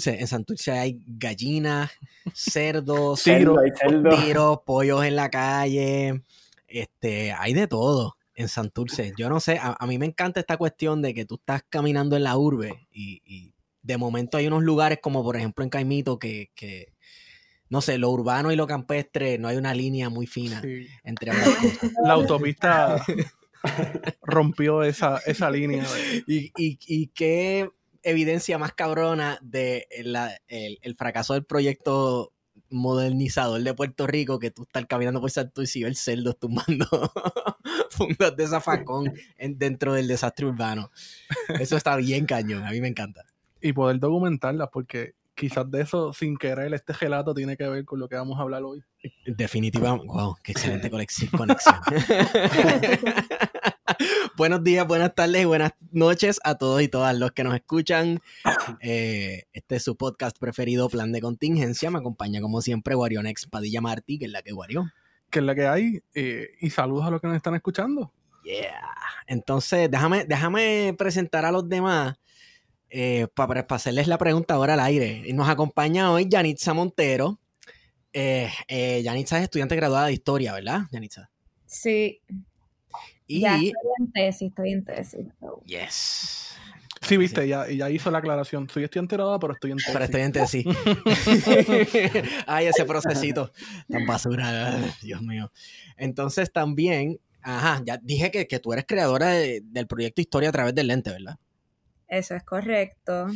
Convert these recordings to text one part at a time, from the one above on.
Santurce, en Santurce hay gallinas, cerdos, Tiro. Cerdo, hay cerdo. tiros, pollos en la calle. Este, hay de todo en Santurce. Yo no sé, a, a mí me encanta esta cuestión de que tú estás caminando en la urbe y, y de momento hay unos lugares como por ejemplo en Caimito que, que, no sé, lo urbano y lo campestre, no hay una línea muy fina Sí. entre ambas cosas. La autopista rompió esa, esa línea. Y, y, y qué evidencia más cabrona de la- el, el fracaso del proyecto modernizador de Puerto Rico que tú estás caminando por Santurce y ver cerdos tumbando fundas de zafacón en- dentro del desastre urbano. Eso está bien cañón, a mí me encanta. Y poder documentarlas, porque quizás de eso, sin querer, este gelato tiene que ver con lo que vamos a hablar hoy. Definitivamente, wow, qué excelente conexión. Buenos días, buenas tardes y buenas noches a todos y todas los que nos escuchan. Eh, este es su podcast preferido, Plan de Contingencia. Me acompaña como siempre Guarionex Padilla Martí, que es la que guarió. Que es la que hay. eh, y saludos a los que nos están escuchando. Yeah. Entonces, déjame, déjame presentar a los demás eh, para hacerles la pregunta ahora al aire. Nos acompaña hoy Yanitza Montero. Eh, eh, Yanitza es estudiante graduada de Historia, ¿verdad, Yanitza? Sí, Y... ya estoy en tesis, estoy en tesis. so. Yes. Sí, viste, ya, ya hizo la aclaración. Soy estudiante graduado, pero estoy en tesis. Pero estoy en tesis. Ay, ese procesito tan basura. Dios mío. Entonces también, ajá, ya dije que, que tú eres creadora de- del proyecto Historia a través del lente, ¿verdad? Eso es correcto.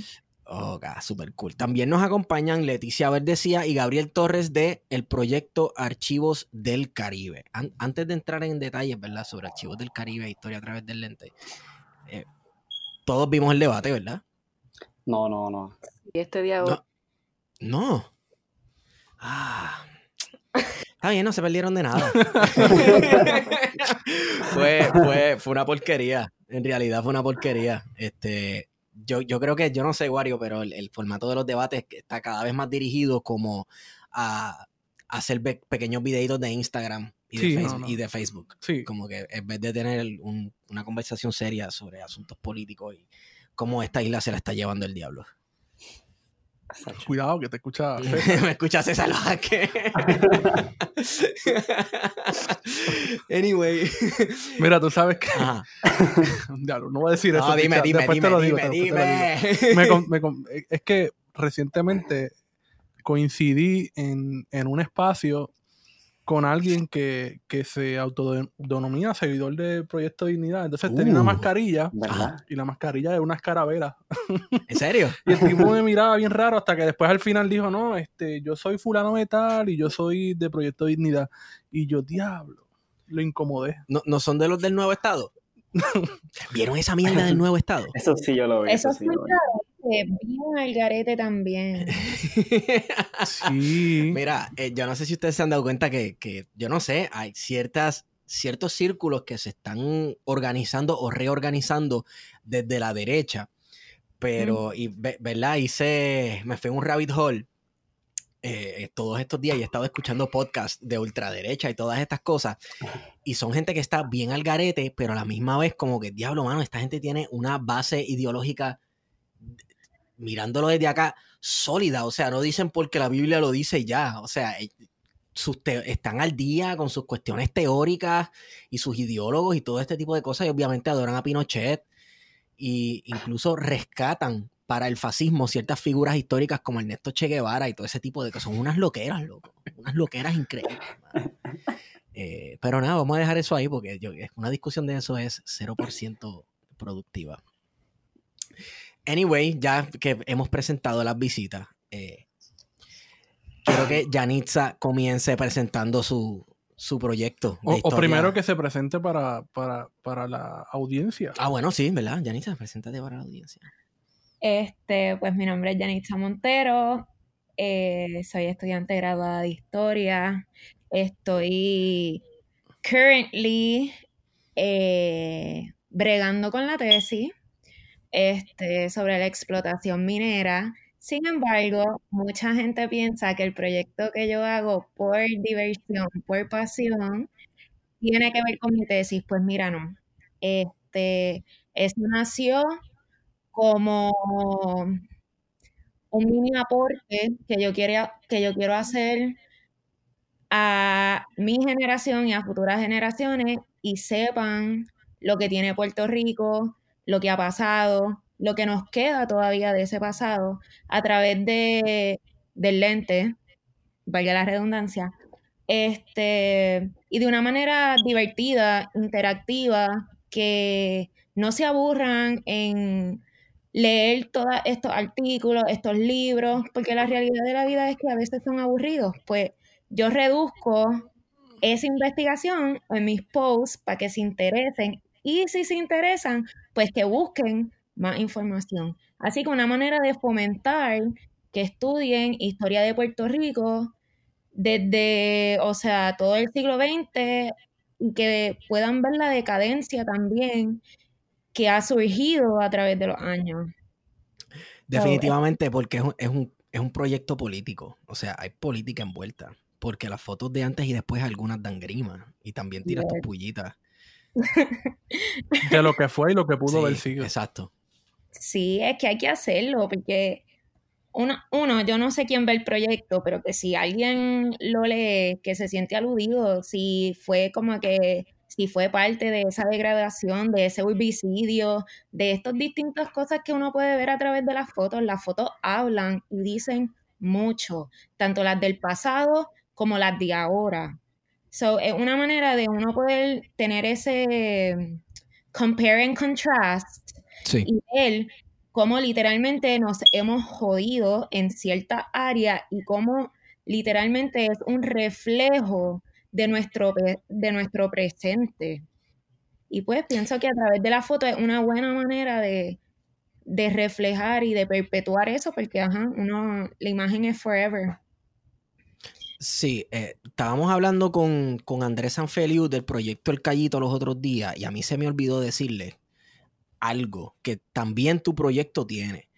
Ok, super cool. También nos acompañan Leticia Verdecía y Gabriel Torres de el proyecto Archivos del Caribe. An- antes de entrar en detalles, ¿verdad? Sobre Archivos del Caribe e Historia a través del lente, eh, todos vimos el debate, ¿verdad? No, no, no. Y este día No. No. Ah. Está bien, no se perdieron de nada. fue, fue, fue una porquería. En realidad fue una porquería. Este, yo, yo creo que, yo no sé, Wario, pero el, el formato de los debates está cada vez más dirigido como a, a hacer pe- pequeños videitos de Instagram y de, no, Facebook, no. y de Facebook. Sí, Como que en vez de tener un- una conversación seria sobre asuntos políticos y cómo esta isla se la está llevando el diablo. Cuidado que te escucha. Me escuchas César Vázquez. anyway. Mira, tú sabes que. Ajá. Diablo, no voy a decir eso. No, dime, dime, después dime, te lo digo, dime, después te lo digo. dime. Me con- me con- es que recientemente coincidí en, en un espacio con alguien que, que se autodenomina seguidor del Proyecto Dignidad. Entonces tenía una Uh. mascarilla ¿Verdad? y la mascarilla era una escarabela. ¿En serio? Y el tipo me miraba bien raro hasta que después al final dijo, no, este, yo soy fulano de tal y yo soy de Proyecto Dignidad. Y yo, diablo, lo incomodé. ¿No, no son de los del nuevo estado? ¿Vieron esa mierda del nuevo estado? Eso sí yo lo vi. Eso Eso, sí lo vi. Bien al garete también. Sí. Mira, eh, yo no sé si ustedes se han dado cuenta que, que, yo no sé, hay ciertas, ciertos círculos que se están organizando o reorganizando desde la derecha, pero, y, ve- ¿verdad? Hice, me fui a un rabbit hole eh, todos estos días y he estado escuchando podcasts de ultraderecha y todas estas cosas, y son gente que está bien al garete, pero a la misma vez como que, diablo, mano, esta gente tiene una base ideológica mirándolo desde acá, sólida. O sea, no dicen porque la Biblia lo dice ya. O sea, eh, están al día con sus cuestiones teóricas y sus ideólogos y todo este tipo de cosas. Y obviamente adoran a Pinochet. Y incluso rescatan para el fascismo ciertas figuras históricas como Ernesto Che Guevara y todo ese tipo de cosas. Son unas loqueras, loco. Unas loqueras increíbles. Eh, pero nada, vamos a dejar eso ahí porque una discusión de eso es 0% productiva. Anyway, ya que hemos presentado las visitas, eh, quiero que Yanitza comience presentando su, su proyecto. O, primero que se presente para, para, para la audiencia. Ah, bueno, sí, ¿verdad? Yanitza, preséntate para la audiencia. Este, pues mi nombre es Yanitza Montero, eh, soy estudiante graduada de historia, estoy currently eh, bregando con la tesis este, sobre la explotación minera. Sin embargo, mucha gente piensa que el proyecto que yo hago por diversión, por pasión, tiene que ver con mi tesis. Pues mira, no. Este, eso nació como un mini aporte que yo quiero, que yo quiero hacer a mi generación y a futuras generaciones y sepan lo que tiene Puerto Rico, lo que ha pasado, lo que nos queda todavía de ese pasado a través de, del lente, valga la redundancia, este, y de una manera divertida, interactiva, que no se aburran en leer todos estos artículos, estos libros, porque la realidad de la vida es que a veces son aburridos. Pues yo reduzco esa investigación en mis posts para que se interesen y si se interesan, pues que busquen más información. Así que una manera de fomentar que estudien historia de Puerto Rico desde, o sea, todo el siglo XX y que puedan ver la decadencia también que ha surgido a través de los años. Definitivamente, porque es un, es, un, es un proyecto político. O sea, hay política envuelta. Porque las fotos de antes y después algunas dan grima. Y también tiras tus pullitas. De lo que fue y lo que pudo Sí, haber sido. Exacto. Sí, es que hay que hacerlo, porque uno, uno, yo no sé quién ve el proyecto, pero que si alguien lo lee, que se siente aludido, si fue como que, si fue parte de esa degradación, de ese homicidio, de estas distintas cosas que uno puede ver a través de las fotos, las fotos hablan y dicen mucho, tanto las del pasado como las de ahora. So, es una manera de uno poder tener ese compare and contrast Sí. y ver cómo literalmente nos hemos jodido en cierta área y cómo literalmente es un reflejo de nuestro, de nuestro presente. Y pues pienso que a través de la foto es una buena manera de, de reflejar y de perpetuar eso, porque ajá, uno, la imagen es forever. Sí, eh, estábamos hablando con, con Andrés Sanfeliu del proyecto El Callito los otros días y a mí se me olvidó decirle algo que también tu proyecto tiene.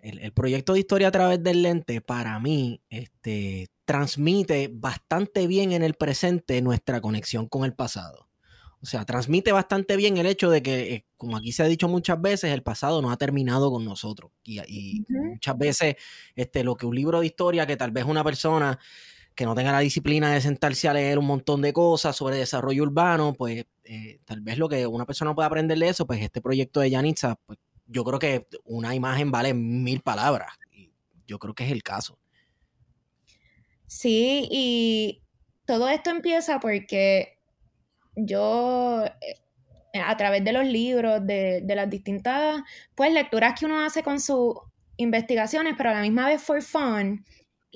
El, el proyecto de historia a través del lente, para mí, este, transmite bastante bien en el presente nuestra conexión con el pasado. O sea, transmite bastante bien el hecho de que, eh, como aquí se ha dicho muchas veces, el pasado no ha terminado con nosotros. Y, muchas veces este, lo que un libro de historia, que tal vez una persona que no tenga la disciplina de sentarse a leer un montón de cosas sobre desarrollo urbano, pues eh, tal vez lo que una persona pueda aprender de eso, pues este proyecto de Yanitza, pues yo creo que una imagen vale mil palabras. Y yo creo que es el caso. Sí, y todo esto empieza porque yo, eh, a través de los libros, de, de las distintas pues, lecturas que uno hace con sus investigaciones, pero a la misma vez for fun,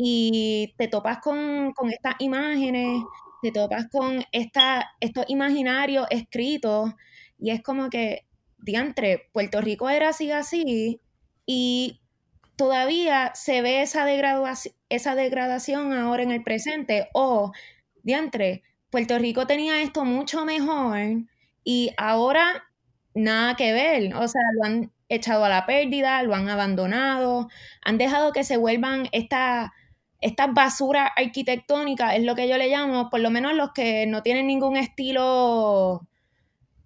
y te topas con, con estas imágenes, te topas con esta, estos imaginarios escritos, y es como que, diantre, Puerto Rico era así así, y todavía se ve esa degradación, esa degradación ahora en el presente, o, diantre, Puerto Rico tenía esto mucho mejor y ahora nada que ver, o sea, lo han echado a la pérdida, lo han abandonado, han dejado que se vuelvan esta, estas basuras arquitectónicas, es lo que yo le llamo, por lo menos los que no tienen ningún estilo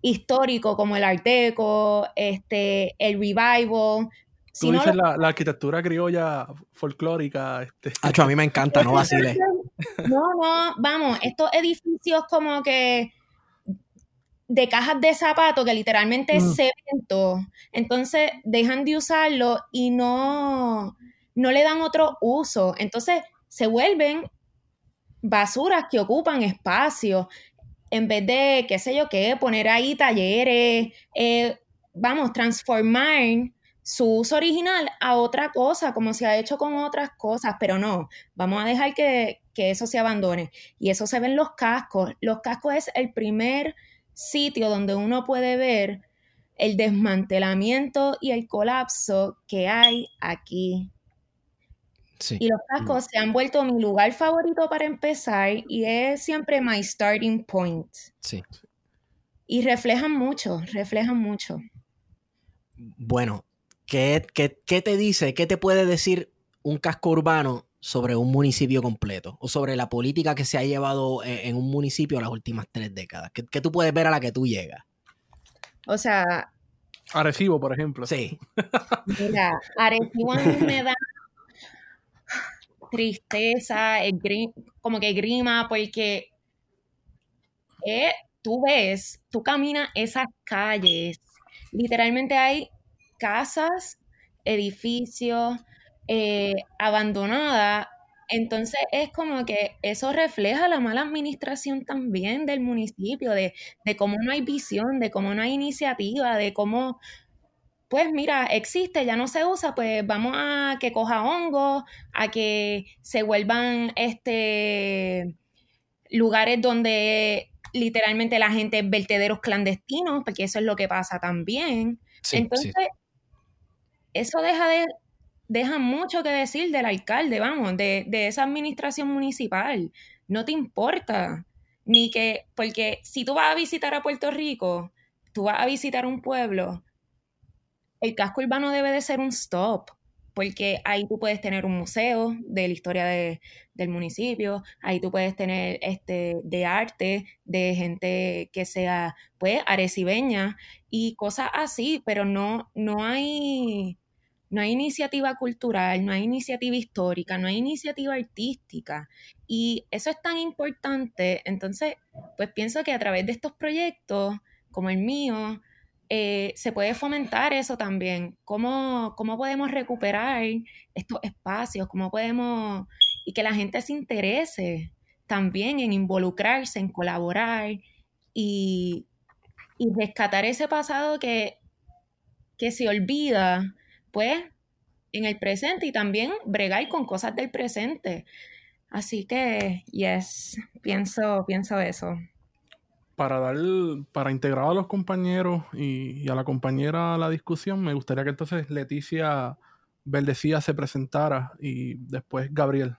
histórico como el Art Deco, este, el Revival, Tú sino dices los- la, la arquitectura criolla folclórica. Este, Acho, a mí me encanta, no vaciles. No, no, vamos, estos edificios como que de cajas de zapatos que literalmente es Mm. cemento, entonces dejan de usarlo y no, no le dan otro uso. Entonces se vuelven basuras que ocupan espacio en vez de, qué sé yo qué, poner ahí talleres, eh, vamos, transformar su uso original a otra cosa, como se ha hecho con otras cosas, pero no, vamos a dejar que, eso se abandone. Y eso se ve en los cascos. Los cascos es el primer sitio donde uno puede ver el desmantelamiento y el colapso que hay aquí. Y los cascos se han vuelto mi lugar favorito para empezar y es siempre my starting point. Sí. Y reflejan mucho, reflejan mucho. Bueno, ¿qué, te dice, qué te puede decir un casco urbano sobre un municipio completo o sobre la política que se ha llevado e, en, un municipio las últimas tres décadas? ¿Qué, ¿Qué, tú puedes ver a la que tú llegas? O sea... Arecibo, por ejemplo. Sí. Mira, Arecibo me da tristeza, como que grima, porque eh, tú ves, tú caminas esas calles, literalmente hay casas, edificios eh, abandonadas. Entonces es como que eso refleja la mala administración también del municipio, de, de cómo no hay visión, de cómo no hay iniciativa, de cómo pues mira, existe, ya no se usa, pues vamos a que coja hongo, a que se vuelvan este lugares donde literalmente la gente vertederos clandestinos, porque eso es lo que pasa también. Entonces, eso deja de deja mucho que decir del alcalde, vamos, de, de esa administración municipal. No te importa. Ni que, porque si tú vas a visitar a Puerto Rico, tú vas a visitar un pueblo, el casco urbano debe de ser un stop, porque ahí tú puedes tener un museo de la historia del municipio, ahí tú puedes tener este de arte, de gente que sea, pues, arecibeña y cosas así, pero no, no hay, no hay iniciativa cultural, no hay iniciativa histórica, no hay iniciativa artística. Y eso es tan importante. Entonces, pues pienso que a través de estos proyectos, como el mío, eh, se puede fomentar eso también. ¿Cómo, ¿Cómo podemos recuperar estos espacios? ¿Cómo podemos... y que la gente se interese también en involucrarse, en colaborar y, y rescatar ese pasado que, que se olvida, pues, en el presente y también bregar con cosas del presente. Así que, yes, pienso, pienso eso para dar, para integrar a los compañeros y, a la compañera a la discusión, me gustaría que entonces Leticia Verdecía se presentara y después Gabriel.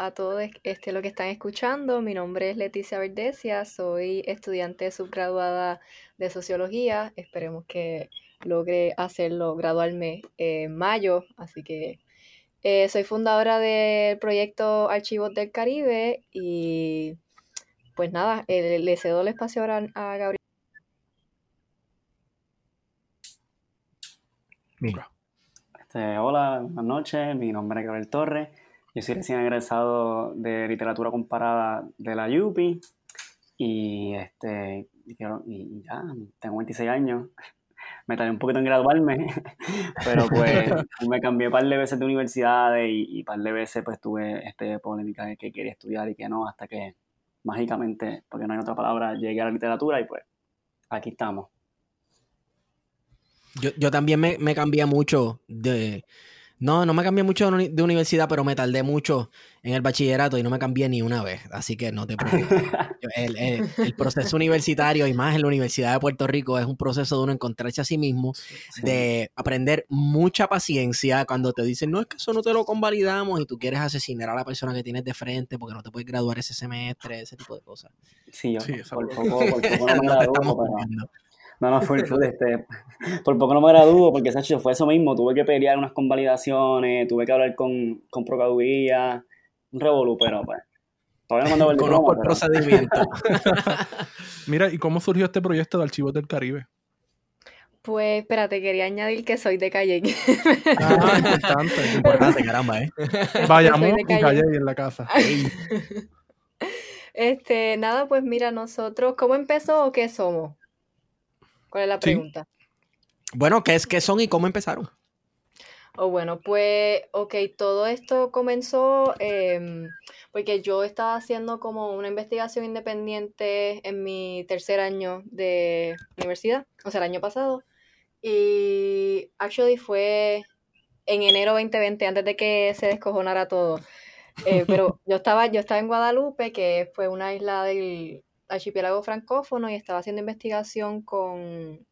A todos este, lo que están escuchando, mi nombre es Leticia Verdecia, soy estudiante subgraduada de Sociología, esperemos que logre hacerlo, graduarme en mayo, así que eh, soy fundadora del proyecto Archivos del Caribe y pues nada, eh, le cedo el espacio ahora a Gabriel. Este, hola, buenas noches, mi nombre es Gabriel Torres, yo soy recién egresado de literatura comparada de la UPI y, este, y ya, tengo 26 años me tardé un poquito en graduarme, pero pues me cambié un par de veces de universidades y, un par de veces pues tuve este, polémica de que quería estudiar y que no, hasta que mágicamente, porque no hay otra palabra, llegué a la literatura y pues aquí estamos. Yo, yo también me, me cambié mucho de, no, no me cambié mucho de universidad, pero me tardé mucho en el bachillerato y no me cambié ni una vez. Así que no te preocupes. El, proceso universitario y más en la Universidad de Puerto Rico es un proceso de uno encontrarse a sí mismo, de aprender mucha paciencia cuando te dicen, no, es que eso no te lo convalidamos y tú quieres asesinar a la persona que tienes de frente porque no te puedes graduar ese semestre, ese tipo de cosas. Sí, yo por, poco, por poco no no, no, fue este, por poco no me gradúo, porque Sacho fue eso mismo, tuve que pelear unas convalidaciones, tuve que hablar con, con Procuraduría, un revolú, pero pues, todavía no me el procedimiento. Mira, ¿y cómo surgió este proyecto de Archivos del Caribe? Pues, espérate, quería añadir que soy de Calle. Ah, importante. importante, caramba, ¿eh? Vayamos y Calle en la casa. Este, nada, pues mira, nosotros, ¿cómo empezó o qué somos? ¿Cuál es la pregunta? Bueno, ¿qué, es, ¿qué son y cómo empezaron? Oh, bueno, pues, ok, todo esto comenzó em, porque yo estaba haciendo como una investigación independiente en mi tercer año de universidad, o sea, el año pasado. Y actually fue en enero 2020, antes de que se descojonara todo. Eh, pero yo estaba, yo estaba en Guadalupe, que fue una isla del archipiélago francófono, y estaba haciendo investigación con...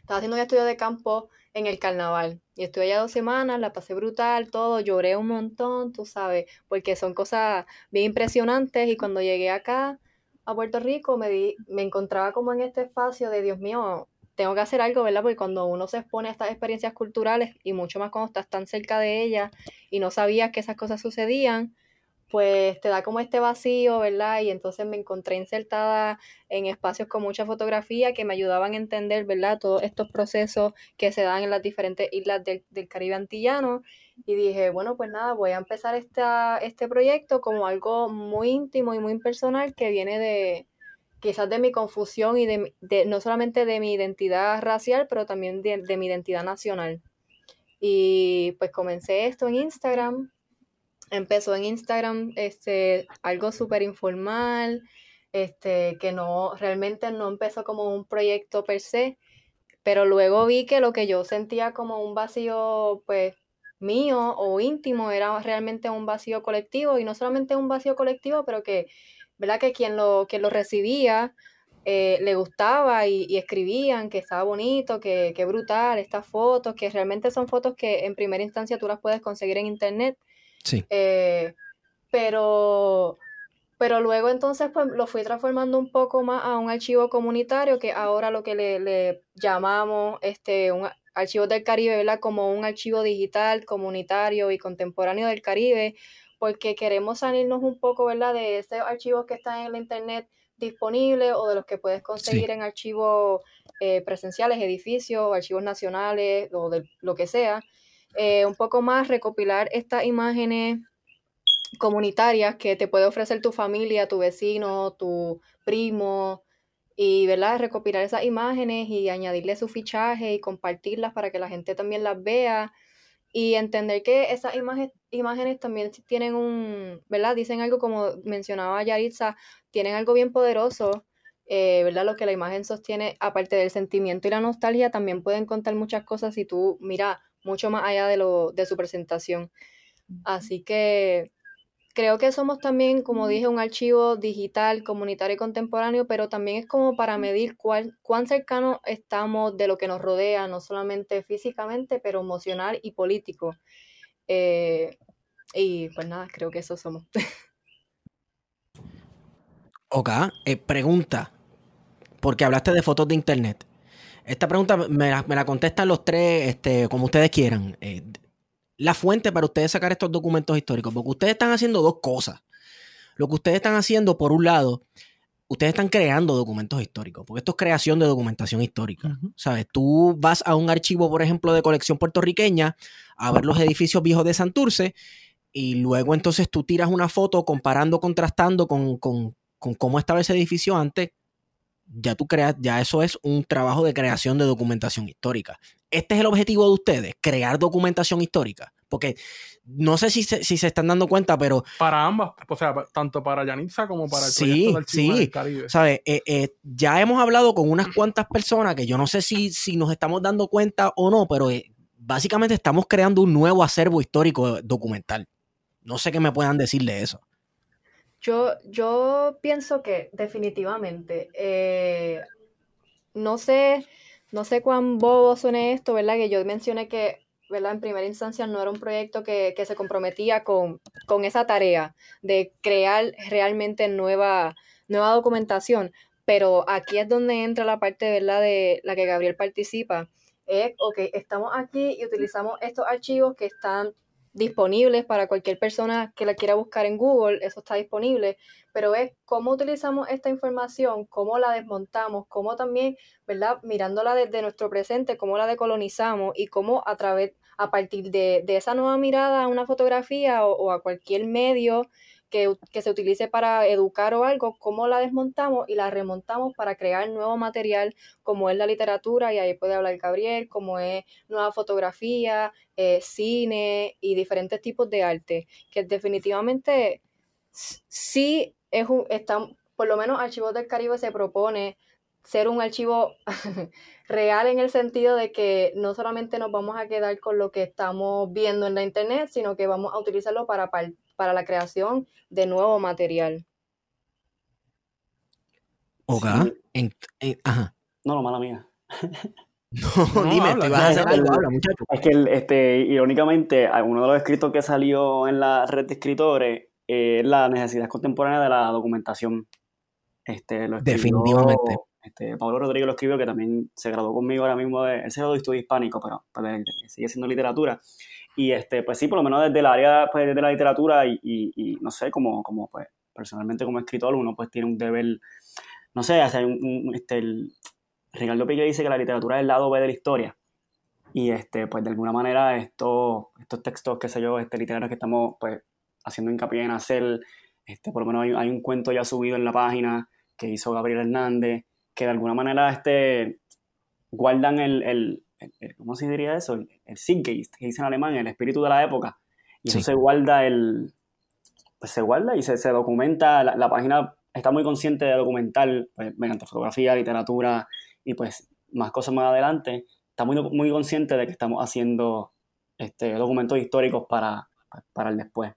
Estaba haciendo un estudio de campo en el carnaval. Y estuve allá dos semanas, la pasé brutal, todo, lloré un montón, tú sabes, porque son cosas bien impresionantes. Y cuando llegué acá a Puerto Rico, me, di, me encontraba como en este espacio de, Dios mío, tengo que hacer algo, ¿verdad? Porque cuando uno se expone a estas experiencias culturales y mucho más cuando estás tan cerca de ellas y no sabías que esas cosas sucedían, pues te da como este vacío, ¿verdad? Y entonces me encontré insertada en espacios con mucha fotografía que me ayudaban a entender, ¿verdad? Todos estos procesos que se dan en las diferentes islas del, Caribe antillano. Y dije, bueno, pues nada, voy a empezar esta, este proyecto como algo muy íntimo y muy personal que viene de, quizás de mi confusión y de, no solamente de mi identidad racial, pero también de, mi identidad nacional. Y pues comencé esto en Instagram. Empezó en Instagram este, algo súper informal, este, que no, realmente no empezó como un proyecto per se, pero luego vi que lo que yo sentía como un vacío, pues, mío o íntimo era realmente un vacío colectivo y no solamente un vacío colectivo, pero que ¿verdad? Que quien lo, que lo recibía eh, le gustaba y, escribían que estaba bonito, que, que, brutal, estas fotos, que realmente son fotos que en primera instancia tú las puedes conseguir en internet. Sí. Eh, pero, pero luego entonces pues lo fui transformando un poco más a un archivo comunitario, que ahora lo que le, le llamamos este, un archivo del Caribe, ¿verdad? Como un archivo digital, comunitario y contemporáneo del Caribe, porque queremos salirnos un poco, ¿verdad?, de esos archivos que están en la internet disponibles o de los que puedes conseguir en archivos eh, presenciales, edificios, archivos nacionales o de lo que sea. Eh, un poco más recopilar estas imágenes comunitarias que te puede ofrecer tu familia, tu vecino, tu primo, y ¿verdad? recopilar esas imágenes y añadirle su fichaje y compartirlas para que la gente también las vea y entender que esas imágenes, imágenes también tienen un, ¿verdad? Dicen algo como mencionaba Yaritza, tienen algo bien poderoso, eh, ¿verdad? Lo que la imagen sostiene, aparte del sentimiento y la nostalgia, también pueden contar muchas cosas si tú mira mucho más allá de, lo, de su presentación. Así que creo que somos también, como dije, un archivo digital, comunitario y contemporáneo, pero también es como para medir cuál, cuán cercano estamos de lo que nos rodea, no solamente físicamente, pero emocional y político. Eh, y pues nada, creo que eso somos. Ok, eh, pregunta, porque hablaste de fotos de internet. Esta pregunta me la, contestan los tres, este, como ustedes quieran. Eh, la fuente para ustedes sacar estos documentos históricos, porque ustedes están haciendo dos cosas. Lo que ustedes están haciendo, por un lado, ustedes están creando documentos históricos, porque esto es creación de documentación histórica. ¿Sabes? Tú vas a un archivo, por ejemplo, de colección puertorriqueña, a ver los edificios viejos de Santurce, y luego entonces tú tiras una foto comparando, contrastando con, con cómo estaba ese edificio antes. Ya tú creas, ya eso es un trabajo de creación de documentación histórica este es el objetivo de ustedes, crear documentación histórica. Porque no sé si se, si se están dando cuenta, pero... Para ambas, o sea, tanto para Yanitza como para el sí, proyecto sí, del Caribe. ¿sabes? Eh, eh, ya hemos hablado con unas cuantas personas que yo no sé si, si nos estamos dando cuenta o no, pero eh, básicamente estamos creando un nuevo acervo histórico documental. No sé qué me puedan decir de eso. Yo, yo pienso que definitivamente, no sé no sé cuán bobo suene esto, ¿verdad? Que yo mencioné que, ¿verdad? En primera instancia no era un proyecto que, se comprometía con, con, esa tarea de crear realmente nueva, nueva documentación. Pero aquí es donde entra la parte, ¿verdad? De la que Gabriel participa. Es, ok, estamos aquí y utilizamos estos archivos que están disponibles para cualquier persona que la quiera buscar en Google, eso está disponible, pero es cómo utilizamos esta información, cómo la desmontamos, cómo también, ¿verdad? Mirándola desde nuestro presente, cómo la decolonizamos y cómo a través, a partir de, esa nueva mirada a una fotografía o a cualquier medio que, se utilice para educar o algo, cómo la desmontamos y la remontamos para crear nuevo material como es la literatura, y ahí puede hablar Gabriel, como es nueva fotografía, eh, cine y diferentes tipos de arte, que definitivamente sí es un, está, por lo menos Archivos del Caribe se propone ser un archivo real en el sentido de que no solamente nos vamos a quedar con lo que estamos viendo en la internet, sino que vamos a utilizarlo para, para la creación de nuevo material. Ok. ajá. No, no, mala mía. No, dime, te vas a hacer algo, habla, muchacho. Es que, este, irónicamente, uno de los escritos que salió en la red de escritores es la necesidad contemporánea de la documentación. Este, lo Definitivamente. Este, Pablo Rodríguez lo escribió, que también se graduó conmigo ahora mismo. De, él se graduó de estudio hispánico, pero, pues, sigue siendo literatura. Y este, pues sí, por lo menos desde el área pues, de la literatura y, y, no sé, como, como pues, personalmente como escritor, uno pues tiene un deber, no sé, hacer un, este, el, Ricardo Piqué dice que la literatura es el lado B de la historia. Y este, pues de alguna manera estos, estos textos, qué sé yo, este, literarios que estamos pues haciendo hincapié en hacer, este, por lo menos hay, un cuento ya subido en la página que hizo Gabriel Hernández, que de alguna manera este, guardan el, el, ¿cómo se diría eso? El, el Zeitgeist, que dice en alemán, el espíritu de la época. Y eso se guarda el, pues se guarda y se, se documenta, la, la, página está muy consciente de documentar pues, mediante fotografía, literatura, y pues más cosas más adelante, está muy, muy consciente de que estamos haciendo este, documentos históricos para, para el después.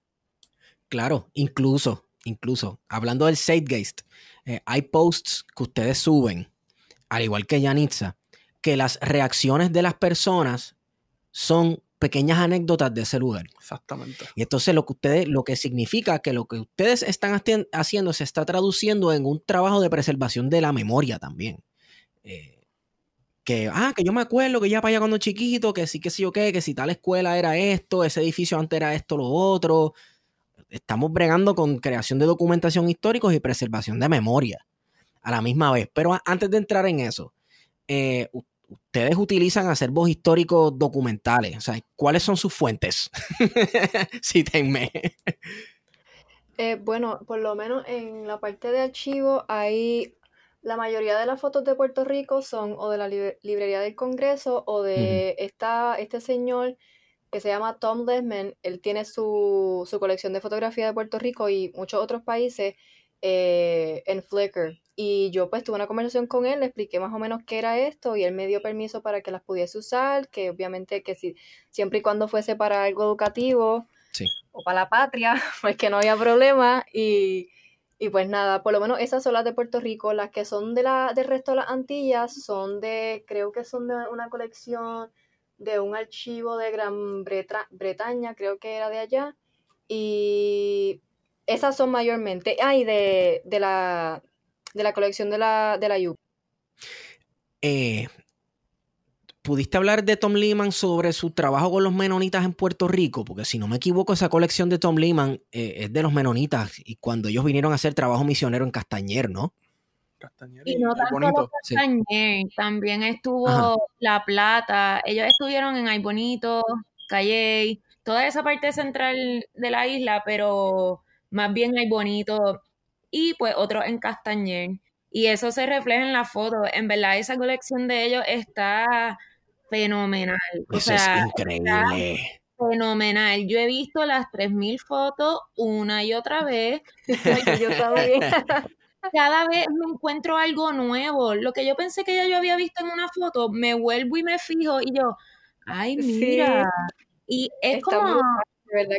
Claro, incluso, incluso, hablando del Zeitgeist, eh, hay posts que ustedes suben, al igual que Yanitza, que las reacciones de las personas son pequeñas anécdotas de ese lugar. Exactamente. Y entonces lo que ustedes, lo que significa que lo que ustedes están haciendo se está traduciendo en un trabajo de preservación de la memoria también. Eh, que, ah, que yo me acuerdo que ya para allá cuando chiquito, que sí, que sí, o qué, que si tal escuela era esto, ese edificio antes era esto, lo otro. Estamos bregando con creación de documentación históricos y preservación de memoria a la misma vez. Pero antes de entrar en eso, eh, ustedes utilizan acervos históricos documentales. O sea, ¿cuáles son sus fuentes? Cítenme. Eh, bueno, por lo menos en la parte de archivo hay la mayoría de las fotos de Puerto Rico son o de la librería del Congreso o de esta, este señor que se llama Tom Desmond. Él tiene su, colección de fotografía de Puerto Rico y muchos otros países eh, en Flickr. Y yo pues tuve una conversación con él, le expliqué más o menos qué era esto y él me dio permiso para que las pudiese usar, que obviamente que si, siempre y cuando fuese para algo educativo o para la patria, pues que no había problema. Y y pues nada, por lo menos esas son las de Puerto Rico. Las que son de la, del resto de las Antillas son de, creo que son de una colección de un archivo de Gran Bretaña, creo que era de allá. Y esas son mayormente. Ah, de, la, de la colección de la, de la UP. Eh, ¿Pudiste hablar de Tom Lehman sobre su trabajo con los menonitas en Puerto Rico? Porque si no me equivoco, esa colección de Tom Lehman eh, es de los menonitas y cuando ellos vinieron a hacer trabajo misionero en Castañer, ¿no? Castañer y, no tanto Castañer, también estuvo La Plata, ellos estuvieron en Ay Bonito, Calle, toda esa parte central de la isla, pero más bien Ay Bonito y pues otros en Castañer. Y eso se refleja en la foto. En verdad, esa colección de ellos está fenomenal. Eso es increíble. Fenomenal. Yo he visto las 3.000 fotos una y otra vez. yo Cada vez me encuentro algo nuevo. Lo que yo pensé que ya yo había visto en una foto, me vuelvo y me fijo y yo, ay, mira. Y es como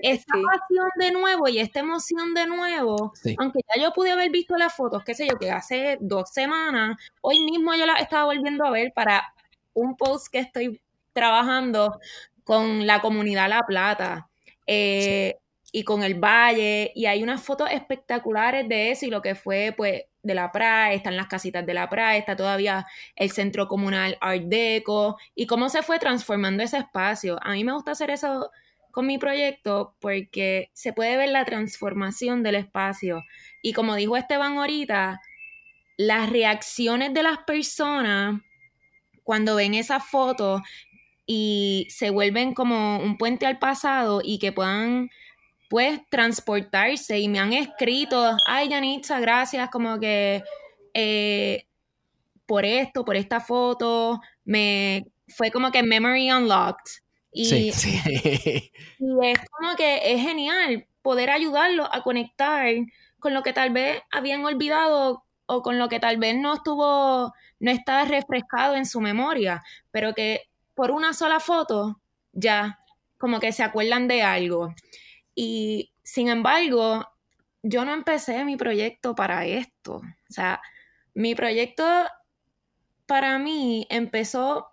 esta pasión de nuevo y esta emoción de nuevo, aunque ya yo pude haber visto las fotos, qué sé yo, que hace dos semanas, hoy mismo yo las estaba volviendo a ver para un post que estoy trabajando con la comunidad La Plata eh, y con el Valle, y hay unas fotos espectaculares de eso y lo que fue, pues, de la PRA, están las casitas de la PRA, está todavía el centro comunal Art Deco, y cómo se fue transformando ese espacio. A mí me gusta hacer eso con mi proyecto porque se puede ver la transformación del espacio. Y como dijo Esteban ahorita, las reacciones de las personas cuando ven esa foto y se vuelven como un puente al pasado y que puedan pues transportarse y me han escrito, ay Janitza, gracias, como que eh, por esto, por esta foto, me fue como que memory unlocked. Y, y es como que es genial poder ayudarlos a conectar con lo que tal vez habían olvidado o con lo que tal vez no estuvo, no está refrescado en su memoria, pero que por una sola foto ya como que se acuerdan de algo. Y sin embargo, yo no empecé mi proyecto para esto. O sea, mi proyecto para mí empezó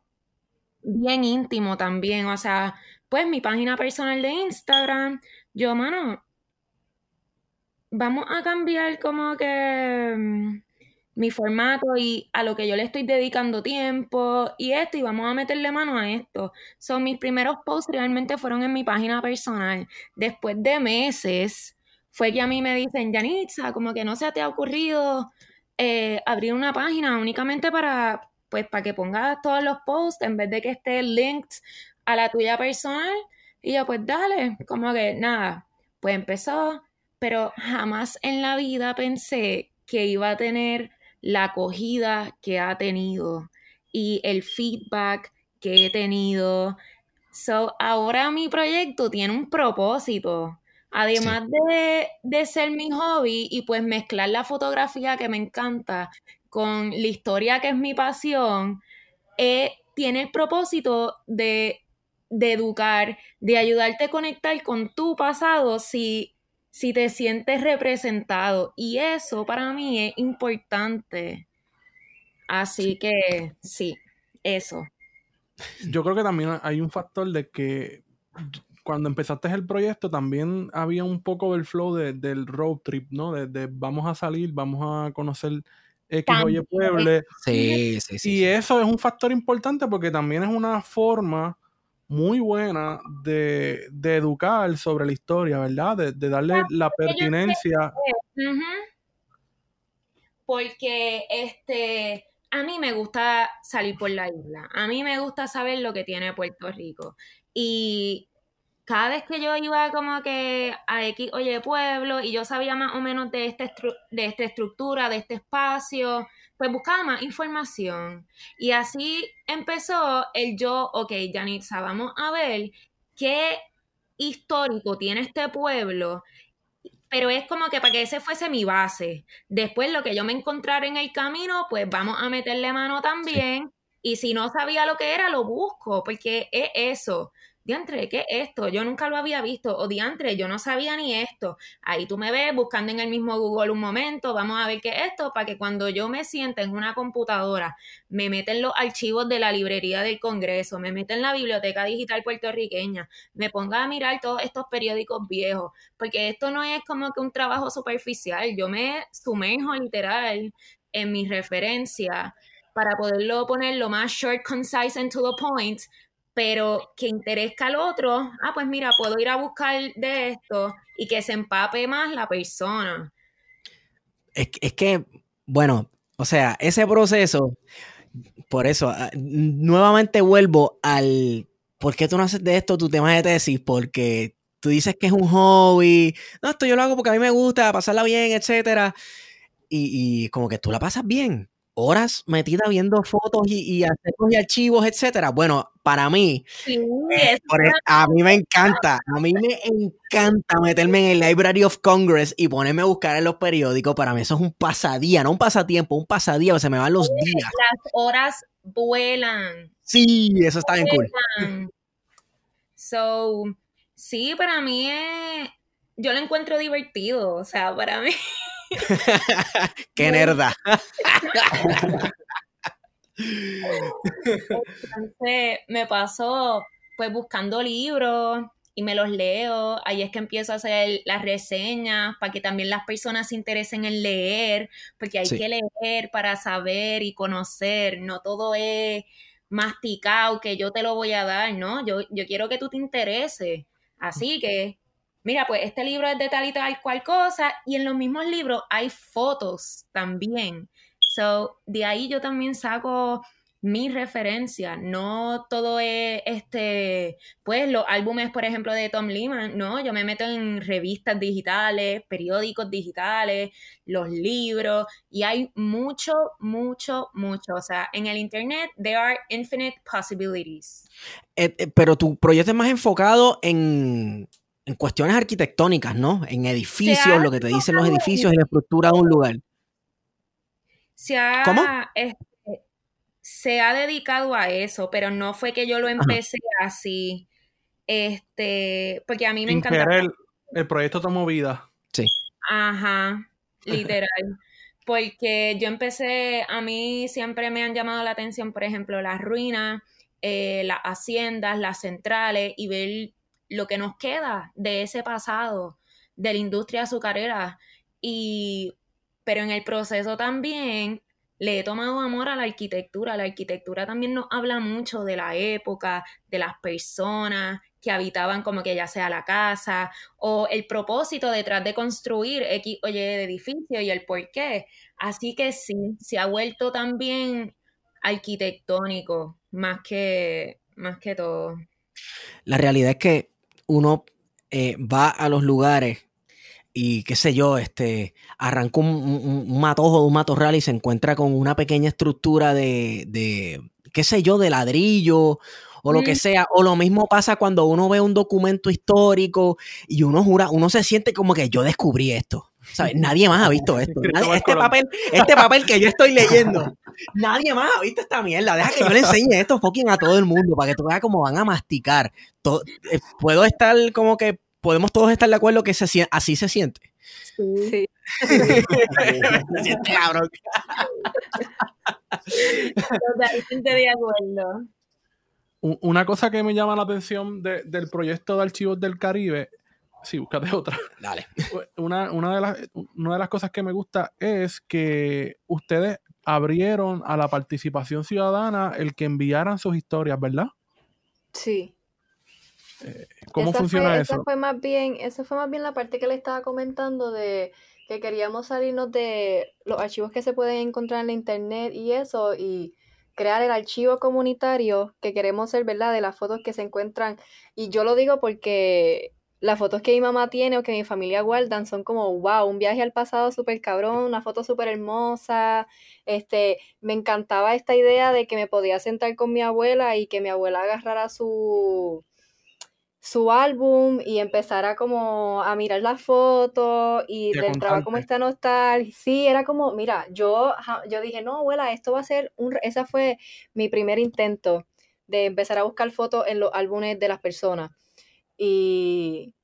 bien íntimo también. O sea, pues mi página personal de Instagram, yo, mano, vamos a cambiar como que mm, mi formato y a lo que yo le estoy dedicando tiempo y esto y vamos a meterle mano a esto. Son mis primeros posts realmente fueron en mi página personal. Después de meses fue que a mí me dicen, Yanitza, como que no se te ha ocurrido eh, abrir una página únicamente para, pues, para que pongas todos los posts en vez de que esté linked a la tuya personal. Y yo, pues dale, como que nada, pues empezó, pero jamás en la vida pensé que iba a tener la acogida que ha tenido y el feedback que he tenido. So, ahora mi proyecto tiene un propósito. Además de, ser mi hobby y pues mezclar la fotografía que me encanta con la historia que es mi pasión, eh, tiene el propósito de, de, educar, de ayudarte a conectar con tu pasado si si te sientes representado. Y eso para mí es importante. Así que sí, eso. Yo creo que también hay un factor de que cuando empezaste el proyecto también había un poco del flow del road trip, ¿no? De, vamos a salir, vamos a conocer X Oye Pueblo. Sí, sí, sí. Y eso es un factor importante porque también es una forma muy buena de, educar sobre la historia, ¿verdad? De, darle la pertinencia. Porque este, a mí me gusta salir por la isla, a mí me gusta saber lo que tiene Puerto Rico. Y cada vez que yo iba como que a X, oye, pueblo, y yo sabía más o menos de, este de esta estructura, de este espacio, pues buscaba más información. Y así empezó el yo, ok, Janitza, vamos a ver qué histórico tiene este pueblo, pero es como que para que ese fuese mi base. Después lo que yo me encontrara en el camino, pues vamos a meterle mano también. Y si no sabía lo que era, lo busco, porque es eso diantre, ¿qué es esto? Yo nunca lo había visto, o diantre, yo no sabía ni esto. Ahí tú me ves buscando en el mismo Google un momento, vamos a ver qué es esto, para que cuando yo me sienta en una computadora, me meten los archivos de la librería del Congreso, me meten en la biblioteca digital puertorriqueña, me ponga a mirar todos estos periódicos viejos, porque esto no es como que un trabajo superficial, yo me sumerjo literal en mi referencia para poderlo poner lo más short, concise and to the point, pero que interesa al otro, ah, pues mira, puedo ir a buscar de esto y que se empape más la persona. Es, que, bueno, o sea, ese proceso, por eso, ah, nuevamente vuelvo al, ¿por qué tú no haces de esto tu tema de tesis? Porque tú dices que es un hobby, no, esto yo lo hago porque a mí me gusta, pasarla bien, etcétera, y como que tú la pasas bien horas metida viendo fotos y, y y archivos, etcétera. Bueno, para mí, eh, e, a mí me encanta, a mí me encanta meterme en el Library of Congress y ponerme a buscar en los periódicos. Para mí eso es un pasadía, no un pasatiempo, un pasadía, se me van los días. Las horas vuelan. Sí, eso está bien cool. So, sí, para mí es, yo lo encuentro divertido, o sea, para mí. Qué nerda. Entonces me pasó pues buscando libros y me los leo. Ahí es que empiezo a hacer las reseñas para que también las personas se interesen en leer, porque hay que leer para saber y conocer. No todo es masticado que yo te lo voy a dar, ¿no? Yo, yo quiero que tú te intereses. Así que mira, pues este libro es de tal y tal cual cosa, y en los mismos libros hay fotos también. So, de ahí yo también saco mi referencia, no todo es este, pues los álbumes, por ejemplo, de Tom Lehman, no, yo me meto en revistas digitales, periódicos digitales, los libros, y hay mucho, mucho, mucho, o sea, en el internet there are infinite possibilities. Eh, eh, pero tu proyecto es más enfocado en, en cuestiones arquitectónicas, ¿no? En edificios, lo que te dicen los edificios y la estructura de un lugar. se ha, ¿Cómo? este, se ha dedicado a eso, pero no fue que yo lo empecé así. Este, porque a mí me encanta. el proyecto tomó vida. Ajá, literal. Porque yo empecé, a mí siempre me han llamado la atención, por ejemplo, las ruinas, eh, las haciendas, las centrales y ver lo que nos queda de ese pasado, de la industria azucarera. Y, pero en el proceso también le he tomado amor a la arquitectura. La arquitectura también nos habla mucho de la época, de las personas que habitaban como que ya sea la casa o el propósito detrás de construir X o Y edificio y el por qué. Así que sí, se ha vuelto también arquitectónico más que, más que todo. La realidad es que uno eh, va a los lugares y qué sé yo, este, arranca un, un- un matojo de un matorral y se encuentra con una pequeña estructura de, de, qué sé yo, de ladrillo o lo que Mm. sea. O lo mismo pasa cuando uno ve un documento histórico y uno jura, uno se siente como que yo descubrí esto. ¿Sabes? Nadie más ha visto esto. Nadie- este, papel, este papel que yo estoy leyendo. Nadie más ha visto esta mierda. Deja que yo le enseñe esto fucking a todo el mundo para que tú veas cómo van a masticar. Eh, Puedo estar como que podemos todos estar de acuerdo que se así se siente. Sí. Se siente cabrón. Totalmente de acuerdo. Una cosa que me llama la atención de- del proyecto de archivos del Caribe, sí, búscate otra. Dale. Una, una, de las, una de las cosas que me gusta es que ustedes abrieron a la participación ciudadana el que enviaran sus historias, ¿verdad? Sí. ¿Cómo Esa funciona fue, eso? Esa fue más bien, esa fue más bien la parte que le estaba comentando de que queríamos salirnos de los archivos que se pueden encontrar en la internet y eso, y crear el archivo comunitario que queremos ser, ¿verdad? De las fotos que se encuentran. Y yo lo digo porque las fotos que mi mamá tiene o que mi familia guardan son como, wow, un viaje al pasado súper cabrón, una foto súper hermosa. Este, me encantaba esta idea de que me podía sentar con mi abuela y que mi abuela agarrara su su álbum y empezara como a mirar las fotos y le entraba como esta nostalgia. Sí, era como, mira, yo, yo dije, no, abuela, esto va a ser un... re-". Ese fue mi primer intento de empezar a buscar fotos en los álbumes de las personas. Y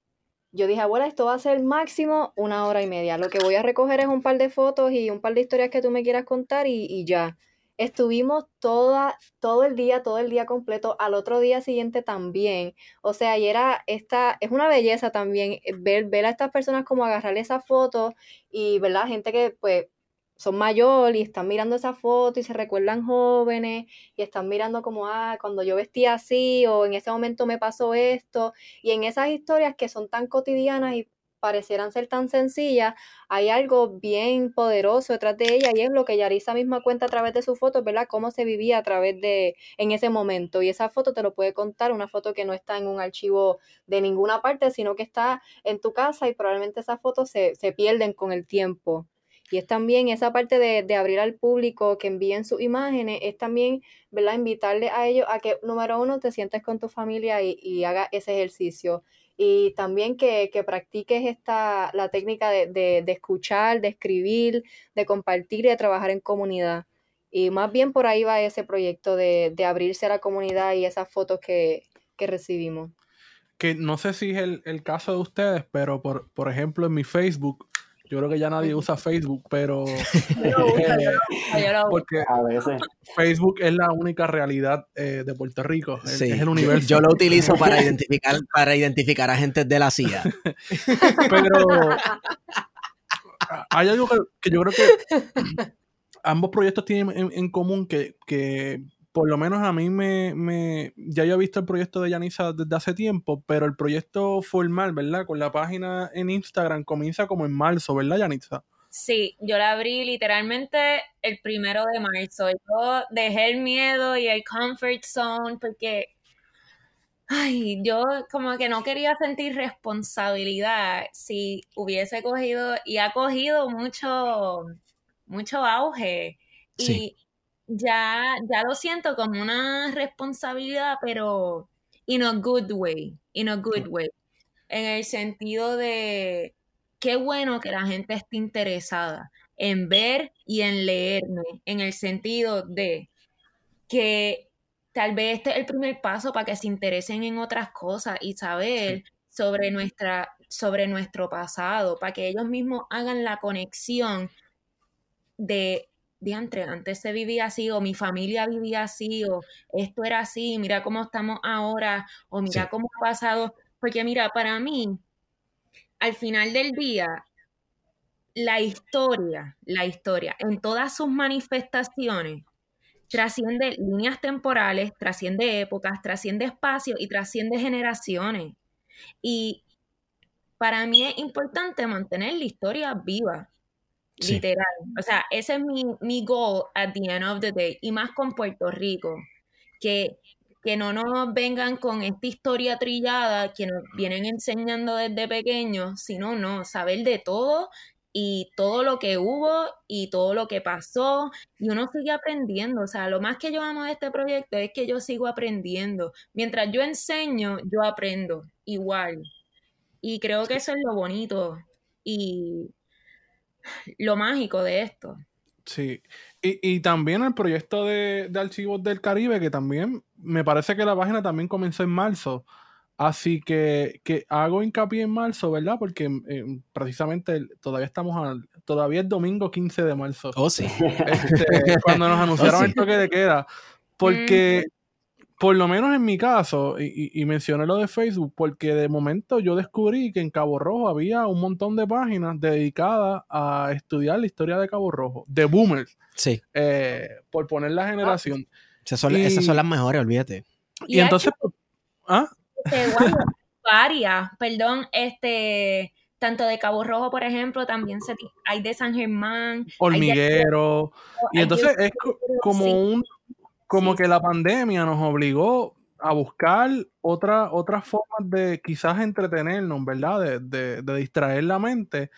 yo dije, abuela, esto va a ser máximo una hora y media. Lo que voy a recoger es un par de fotos y un par de historias que tú me quieras contar y, y ya. Estuvimos toda, todo el día, todo el día completo, al otro día siguiente también. O sea, y era esta, es una belleza también ver, ver a estas personas como agarrar esa foto y, ¿verdad? Gente que pues son mayor y están mirando esa foto y se recuerdan jóvenes y están mirando como, ah, cuando yo vestía así o en ese momento me pasó esto. Y en esas historias que son tan cotidianas y parecieran ser tan sencillas, hay algo bien poderoso detrás de ella y es lo que Yarisa misma cuenta a través de sus fotos, ¿verdad? Cómo se vivía a través de, en ese momento. Y esa foto te lo puede contar, una foto que no está en un archivo de ninguna parte, sino que está en tu casa y probablemente esas fotos se, se pierden con el tiempo. Y es también esa parte de, de abrir al público que envíen sus imágenes, es también, ¿verdad? Invitarle a ellos a que, número uno, te sientes con tu familia y, y haga ese ejercicio. Y también que, que practiques esta, la técnica de, de, de escuchar, de escribir, de compartir y de trabajar en comunidad. Y más bien por ahí va ese proyecto de, de abrirse a la comunidad y esas fotos que, que recibimos. Que no sé si es el, el caso de ustedes, pero por, por ejemplo en mi Facebook, yo creo que ya nadie usa Facebook, pero porque A veces. Facebook es la única realidad eh, de Puerto Rico, es, Sí. es el universo. Yo lo utilizo para identificar, para identificar agentes de la CIA. Pero hay algo que, que yo creo que ambos proyectos tienen en, en común que, que por lo menos a mí me, me- ya yo he visto el proyecto de Yanisa desde hace tiempo, pero el proyecto formal, ¿verdad? Con la página en Instagram comienza como en marzo, ¿verdad, Yanisa? Sí, yo la abrí literalmente el primero de marzo. Yo dejé el miedo y el comfort zone porque, ay, yo como que no quería sentir responsabilidad si hubiese cogido y ha cogido mucho, mucho auge. Y Sí. Ya, ya lo siento como una responsabilidad, pero in a good way, in a good way. En el sentido de qué bueno que la gente esté interesada, en ver y en leerme, en el sentido de que tal vez este es el primer paso para que se interesen en otras cosas y saber sobre, nuestra, sobre nuestro pasado, para que ellos mismos hagan la conexión de, diantre, antes se vivía así, o mi familia vivía así, o esto era así, mira cómo estamos ahora, o mira cómo ha pasado. Porque mira, para mí, al final del día, la historia, la historia, en todas sus manifestaciones, trasciende líneas temporales, trasciende épocas, trasciende espacios y trasciende generaciones. Y para mí es importante mantener la historia viva, literal. O sea, ese es mi, mi goal at the end of the day, y más con Puerto Rico, que, que no nos vengan con esta historia trillada que nos vienen enseñando desde pequeños, sino no, saber de todo y todo lo que hubo y todo lo que pasó y uno sigue aprendiendo. O sea, lo más que yo amo de este proyecto es que yo sigo aprendiendo. Mientras yo enseño, yo aprendo igual. Y creo que eso es lo bonito y lo mágico de esto. Sí, y, y también el proyecto de, de, Archivos del Caribe, que también me parece que la página también comenzó en marzo. Así que, que hago hincapié en marzo, ¿verdad? Porque eh, precisamente todavía estamos al, todavía es domingo 15 de marzo. Oh, sí. Este, cuando nos anunciaron oh, sí. el toque de queda. Porque, mm. Por lo menos en mi caso, y, y, mencioné lo de Facebook, porque de momento yo descubrí que en Cabo Rojo había un montón de páginas dedicadas a estudiar la historia de Cabo Rojo, de boomers. Sí. Eh, por poner la generación. Esas son, y, esas son las mejores, olvídate. Y, y entonces, ¿ah? Este, varias, perdón, este, tanto de Cabo Rojo, por ejemplo, también se, hay de San Germán. Hormiguero. De, y entonces es como un, como sí. que la pandemia nos obligó a buscar otra, otras formas de quizás entretenernos, ¿verdad? De, de, de, distraer la mente.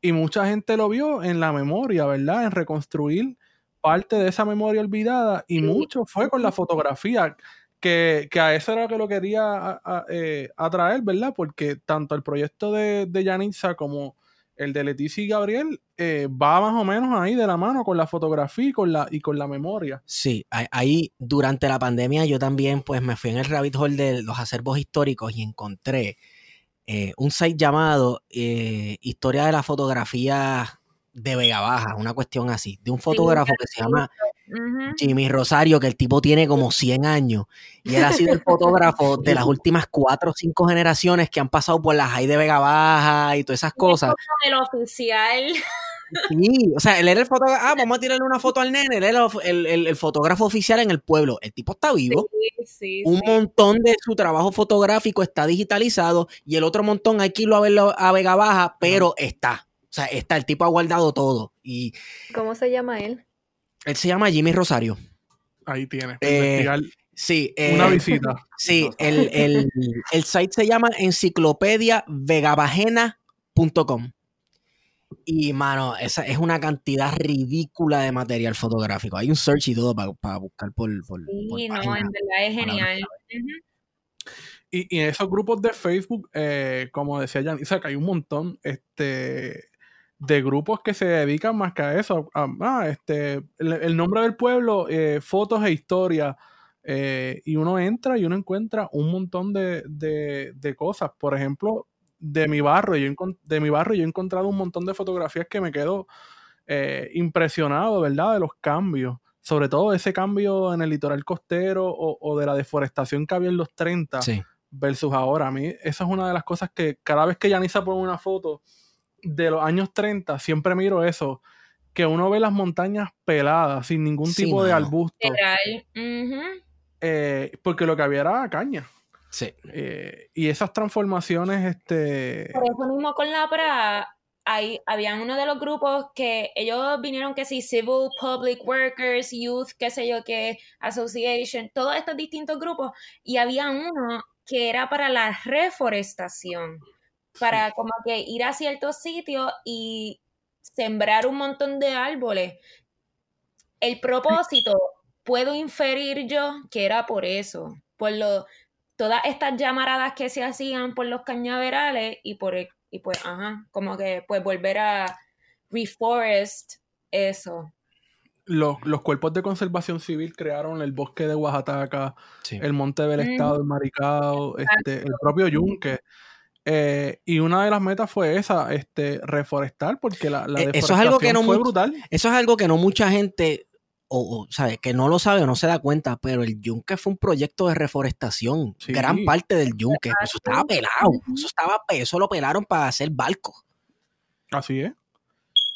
Y mucha gente lo vio en la memoria, ¿verdad? En reconstruir parte de esa memoria olvidada. Y sí. mucho fue con la fotografía que, que, a eso era lo que lo quería a, a, eh, atraer, ¿verdad? Porque tanto el proyecto de, de Yanitza como el de Leticia y Gabriel eh, va más o menos ahí de la mano con la fotografía y con la, y con la memoria. Sí, ahí durante la pandemia yo también pues me fui en el rabbit hole de los acervos históricos y encontré eh, un site llamado eh, Historia de la Fotografía de Vega Baja, una cuestión así, de un fotógrafo que se llama. Jimmy Rosario, que el tipo tiene como 100 años, y él ha sido el fotógrafo de las últimas cuatro o cinco generaciones que han pasado por las high de Vega Baja y todas esas cosas. El oficial. Sí, o sea, él era el fotógrafo, ah, vamos a tirarle una foto al nene, él era el, el, el fotógrafo oficial en el pueblo. El tipo está vivo. Sí, sí, un sí. montón de su trabajo fotográfico está digitalizado y el otro montón hay que irlo a verlo a Vega Baja, pero está. O sea, está, el tipo ha guardado todo. Y, ¿Cómo se llama él? Él se llama Jimmy Rosario. Ahí tiene. Eh, sí. Eh, una visita. Sí, el, el, el, site se llama enciclopediavegabajena.com. Y, mano, esa es una cantidad ridícula de material fotográfico. Hay un search y todo para, para buscar por. por sí, por no, página. en verdad es genial. Y, y, en esos grupos de Facebook, eh, como decía Janisa, que hay un montón, este de grupos que se dedican más que a eso. A, ah, este, el, el, nombre del pueblo, eh, fotos e historia. Eh, y uno entra y uno encuentra un montón de, de, de cosas. Por ejemplo, de mi barrio, yo de mi barrio yo he encontrado un montón de fotografías que me quedo eh, impresionado, ¿verdad? De los cambios. Sobre todo ese cambio en el litoral costero o, o de la deforestación que había en los 30 sí. versus ahora. A mí, esa es una de las cosas que cada vez que Yanisa pone una foto, de los años 30, siempre miro eso, que uno ve las montañas peladas, sin ningún sí, tipo mano. de arbusto. Uh -huh. eh, porque lo que había era caña. Sí. Eh, y esas transformaciones, este... Por eso mismo con la PRA, hay, habían uno de los grupos que ellos vinieron que sí, Civil Public Workers, Youth, qué sé yo qué, Association, todos estos distintos grupos, y había uno que era para la reforestación para como que ir a ciertos sitios y sembrar un montón de árboles. El propósito, puedo inferir yo que era por eso, por lo, todas estas llamaradas que se hacían por los cañaverales y por y pues, ajá, como que pues volver a reforest Eso. Los, los cuerpos de conservación civil crearon el bosque de Oaxaca, Sí. el Monte del. Estado, el Maricao, este, el propio Yunque. Eh, y una de las metas fue esa, este, reforestar, porque la, la Eh, eso es algo que deforestación no fue brutal. Eso es algo que no mucha gente, o, o, ¿sabe? Que no lo sabe o no se da cuenta, pero el yunque fue un proyecto de reforestación. Sí. Gran parte del yunque. Eso estaba pelado. Eso, estaba, eso lo pelaron para hacer barcos. Así es.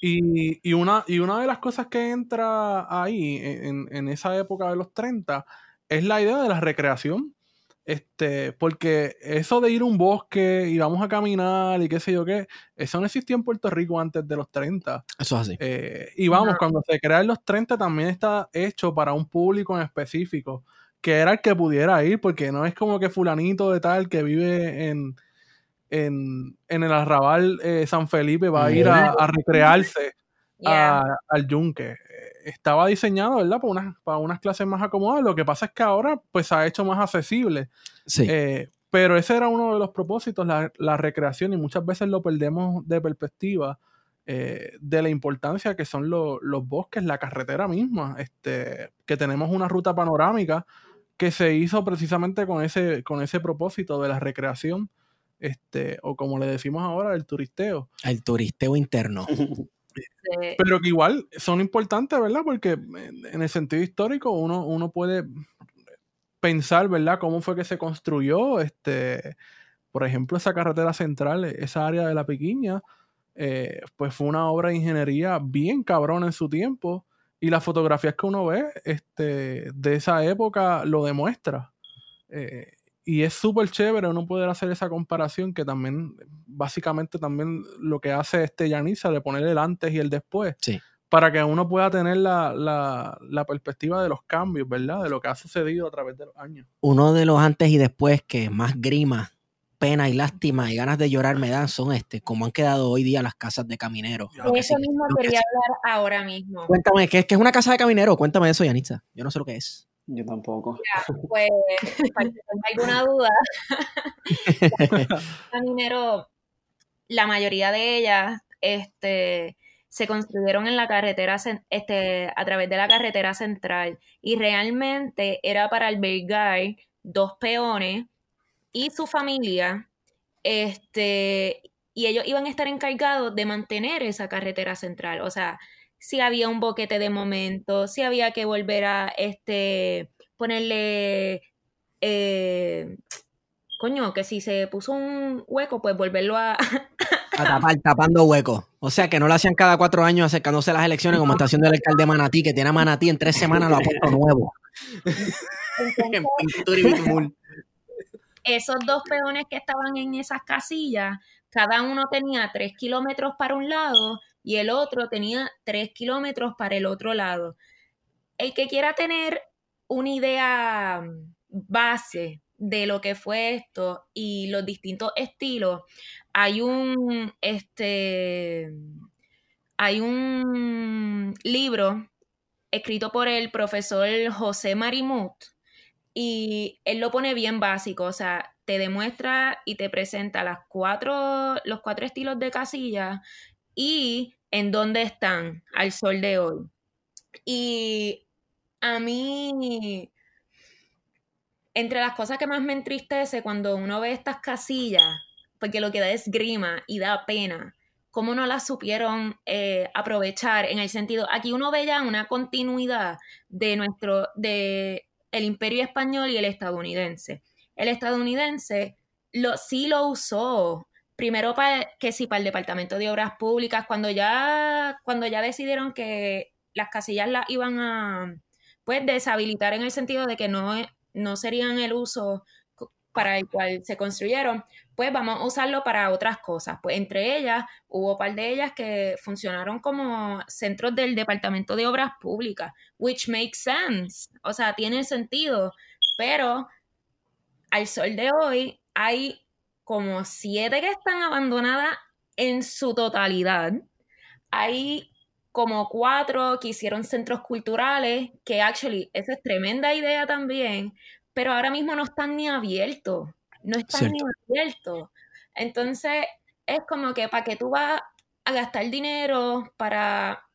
Y, y una, y una de las cosas que entra ahí en, en esa época de los 30 es la idea de la recreación. Este, porque eso de ir a un bosque y vamos a caminar y qué sé yo qué, eso no existía en Puerto Rico antes de los 30. Eso es así. Eh, y vamos, No. cuando se crea en los 30 también está hecho para un público en específico, que era el que pudiera ir, porque no es como que fulanito de tal que vive en, en, en el arrabal eh, San Felipe va a ir a, a recrearse Yeah. a- al yunque. Estaba diseñado, ¿verdad? Para unas, para unas clases más acomodadas. Lo que pasa es que ahora pues se ha hecho más accesible. Sí. Eh, pero ese era uno de los propósitos, la, la recreación, y muchas veces lo perdemos de perspectiva eh, de la importancia que son lo- los bosques, la carretera misma, este, que tenemos una ruta panorámica que se hizo precisamente con ese, con ese propósito de la recreación, este, o como le decimos ahora, el turisteo. el turisteo interno. Pero que igual son importantes, ¿verdad? Porque en en el sentido histórico uno, uno puede pensar, ¿verdad? Cómo fue que se construyó, este, por ejemplo, esa carretera central, esa área de la Piquiña, eh, pues fue una obra de ingeniería bien cabrona en su tiempo y las fotografías que uno ve este, de esa época lo demuestra. Eh, y es súper chévere uno poder hacer esa comparación que también, básicamente también lo que hace este Yanisa de poner el antes y el después. Sí. Para que uno pueda tener la, la, la perspectiva de los cambios, ¿verdad? De lo que ha sucedido a través de los años. Uno de los antes y después que más grima, pena y lástima y ganas de llorar me dan son este, como han quedado hoy día las casas de camineros. De eso sí- mismo quería hablar ahora mismo. Cuéntame, ¿qué, es- qué es una casa de caminero? Cuéntame eso, Yanitza. Yo no sé lo que es. Yo tampoco. Pues, para que tenga alguna duda, caminero, la mayoría de ellas, este, se construyeron en la carretera, este, a través de la carretera central y realmente era para albergar dos peones y su familia, este, y ellos iban a estar encargados de mantener esa carretera central, o sea, si había un boquete de momento, si había que volver a, este, ponerle, eh, coño, que si se puso un hueco, pues volverlo a, A tapar, tapando huecos. O sea, que no lo hacían cada cuatro años acercándose a las elecciones como está haciendo el alcalde de Manatí, que tiene a Manatí en tres semanas lo ha puesto nuevo. Esos dos peones que estaban en esas casillas, cada uno tenía tres kilómetros para un lado y el otro tenía tres kilómetros para el otro lado. El que quiera tener una idea base de lo que fue esto y los distintos estilos, hay un este hay un libro escrito por el profesor José Marimut y él lo pone bien básico, o sea, te demuestra y te presenta las cuatro, los cuatro estilos de casilla y en dónde están al sol de hoy. Y a mí, entre las cosas que más me entristece cuando uno ve estas casillas, porque lo que da es grima y da pena, cómo no las supieron eh, aprovechar en el sentido, aquí uno ve ya una continuidad de nuestro, de el imperio español y el estadounidense. El estadounidense lo, sí lo usó, primero para que sí, para el Departamento de Obras Públicas, cuando ya, cuando ya decidieron que las casillas las iban a pues deshabilitar en el sentido de que no, no serían el uso para el cual se construyeron, pues vamos a usarlo para otras cosas. Pues entre ellas hubo un par de ellas que funcionaron como centros del Departamento de Obras Públicas, which makes sense, o sea, tiene sentido, pero al sol de hoy hay como siete que están abandonadas en su totalidad. Hay como cuatro que hicieron centros culturales, que actually, esa es tremenda idea también, pero ahora mismo no están ni abiertos, no están Cierto. ni abiertos. Entonces, es como que para que tú vas a gastar dinero para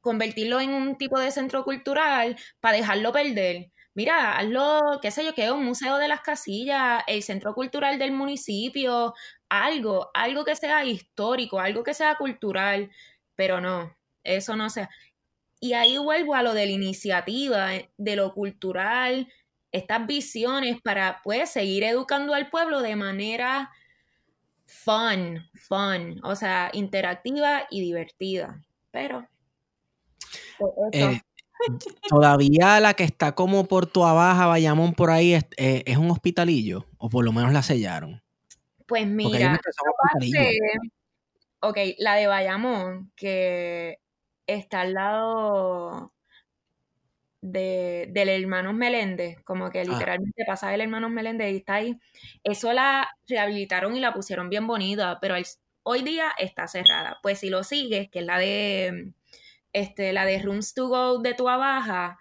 convertirlo en un tipo de centro cultural para dejarlo perder. Mira, hazlo, qué sé yo, que un museo de las casillas, el centro cultural del municipio, algo, algo que sea histórico, algo que sea cultural, pero no, eso no sea. Y ahí vuelvo a lo de la iniciativa, eh, de lo cultural, estas visiones para pues seguir educando al pueblo de manera fun, fun, o sea, interactiva y divertida. Pero pues, eh, todavía la que está como por tu abajo, Bayamón por ahí, es, eh, es, un hospitalillo, o por lo menos la sellaron. Pues mira, ok, la de Bayamón, que está al lado de, del Hermanos Meléndez, como que ah. literalmente pasa el Hermanos Meléndez y está ahí. Eso la rehabilitaron y la pusieron bien bonita, pero hoy día está cerrada. Pues si lo sigues, que es la de este, la de Rooms to Go de tu Baja,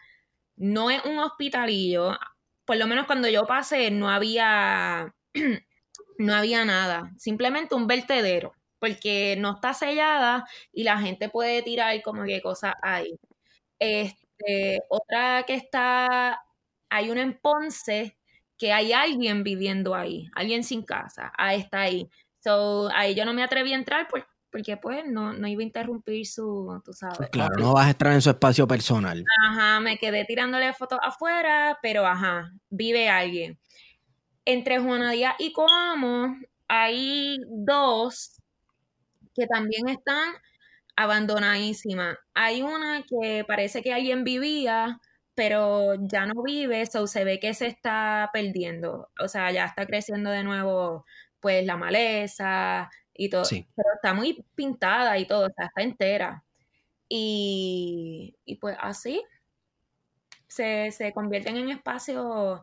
no es un hospitalillo. Por lo menos cuando yo pasé no había no había nada, simplemente un vertedero, porque no está sellada y la gente puede tirar como que cosas ahí. Este, otra que está, hay una en Ponce que hay alguien viviendo ahí, alguien sin casa, ahí está ahí. So, ahí yo no me atreví a entrar porque pues no, no iba a interrumpir su, tú sabes. Claro, no vas a entrar en su espacio personal. Ajá, me quedé tirándole fotos afuera, pero ajá, vive alguien entre Juana Díaz y Coamo hay dos que también están abandonadísimas. Hay una que parece que alguien vivía, pero ya no vive, eso se ve que se está perdiendo. O sea, ya está creciendo de nuevo, pues, la maleza y todo. Pero está muy pintada y todo, o sea, está entera. Y, y pues así se, se convierten en espacios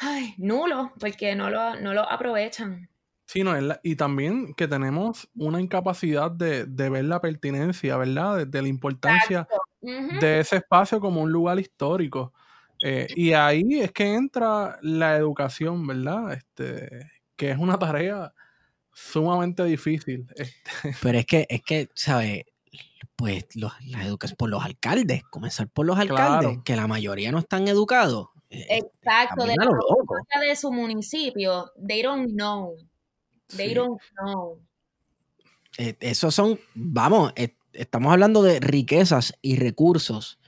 ay, nulo, porque no lo, no lo aprovechan. Sí, no, y también que tenemos una incapacidad de, ver la pertinencia, ¿verdad? De, la importancia de ese espacio como un lugar histórico. Eh, y ahí es que entra la educación, ¿verdad? Este, que es una tarea sumamente difícil. Este. Pero es que, es que, ¿sabes? Pues la educación por los alcaldes, comenzar por los alcaldes, que la mayoría no están educados. Eh, Exacto, de la de su municipio, they don't know. They don't know. Eh, esos son, vamos, eh, estamos hablando de riquezas y recursos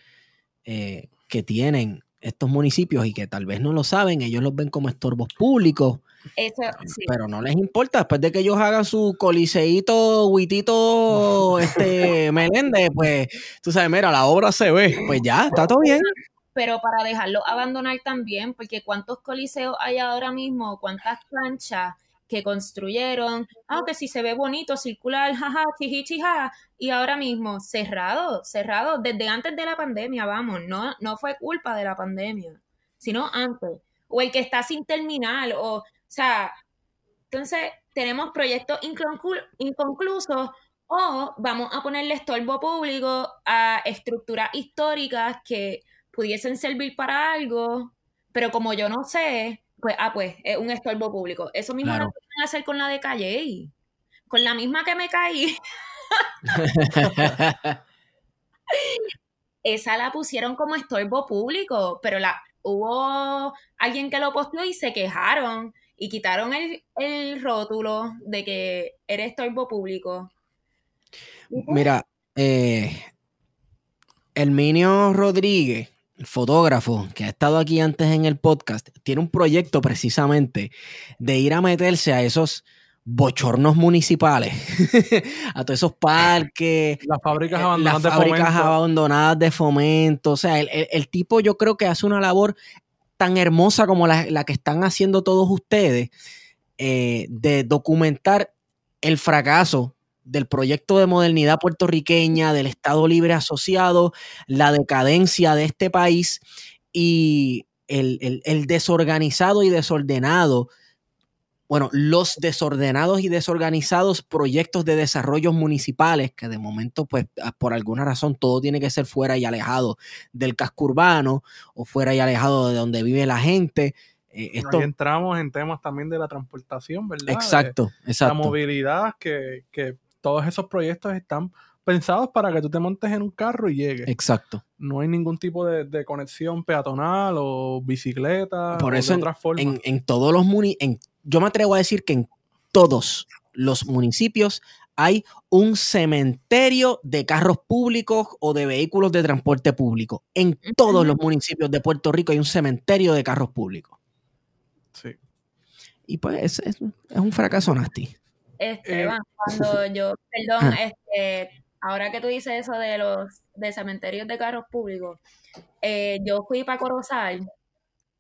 que tienen estos municipios y que tal vez no lo saben, ellos los ven como estorbos públicos. Pero no les importa, después de que ellos hagan su coliseíto, huitito, este, Meléndez, pues, tú sabes, mira, la obra se ve, pues ya, está todo bien. Pero para dejarlo abandonar también, porque cuántos coliseos hay ahora mismo, cuántas canchas que construyeron, ah, que si se ve bonito, circular, jaja, chija, y ahora mismo cerrado, cerrado, desde antes de la pandemia, vamos, no, no fue culpa de la pandemia, sino antes, o el que está sin terminar, o, o sea, entonces tenemos proyectos inconclusos o vamos a ponerle estorbo público a estructuras históricas que pudiesen servir para algo, pero como yo no sé, pues, ah, pues, es un estorbo público. Eso mismo lo pueden hacer con la de Calle. Con la misma que me caí. Esa la pusieron como estorbo público, pero la hubo alguien que lo posteó y se quejaron y quitaron el, el rótulo de que era estorbo público. Mira, eh, Herminio Rodríguez fotógrafo que ha estado aquí antes en el podcast, tiene un proyecto precisamente de ir a meterse a esos bochornos municipales, a todos esos parques, las fábricas eh, abandonadas, las fábricas abandonadas de fomento. O sea, el, tipo yo creo que hace una labor tan hermosa como la, que están haciendo todos ustedes eh, de documentar el fracaso del proyecto de modernidad puertorriqueña, del Estado Libre Asociado, la decadencia de este país y el, desorganizado y desordenado, bueno, los desordenados y desorganizados proyectos de desarrollo municipales, que de momento, pues, por alguna razón, todo tiene que ser fuera y alejado del casco urbano o fuera y alejado de donde vive la gente. Eh, esto... entramos en temas también de la transportación, ¿verdad? Exacto, exacto. La movilidad que, que todos esos proyectos están pensados para que tú te montes en un carro y llegues. Exacto. No hay ningún tipo de, de conexión peatonal o bicicleta Por o eso de otra forma. En, en todos los municipios, yo me atrevo a decir que en todos los municipios hay un cementerio de carros públicos o de vehículos de transporte público. En todos los municipios de Puerto Rico hay un cementerio de carros públicos. Sí. Y pues es, es- es un fracaso nasty. Esteban, Eh, cuando yo, perdón, Ah. este, ahora que tú dices eso de los de cementerios de carros públicos, eh, yo fui para Corozal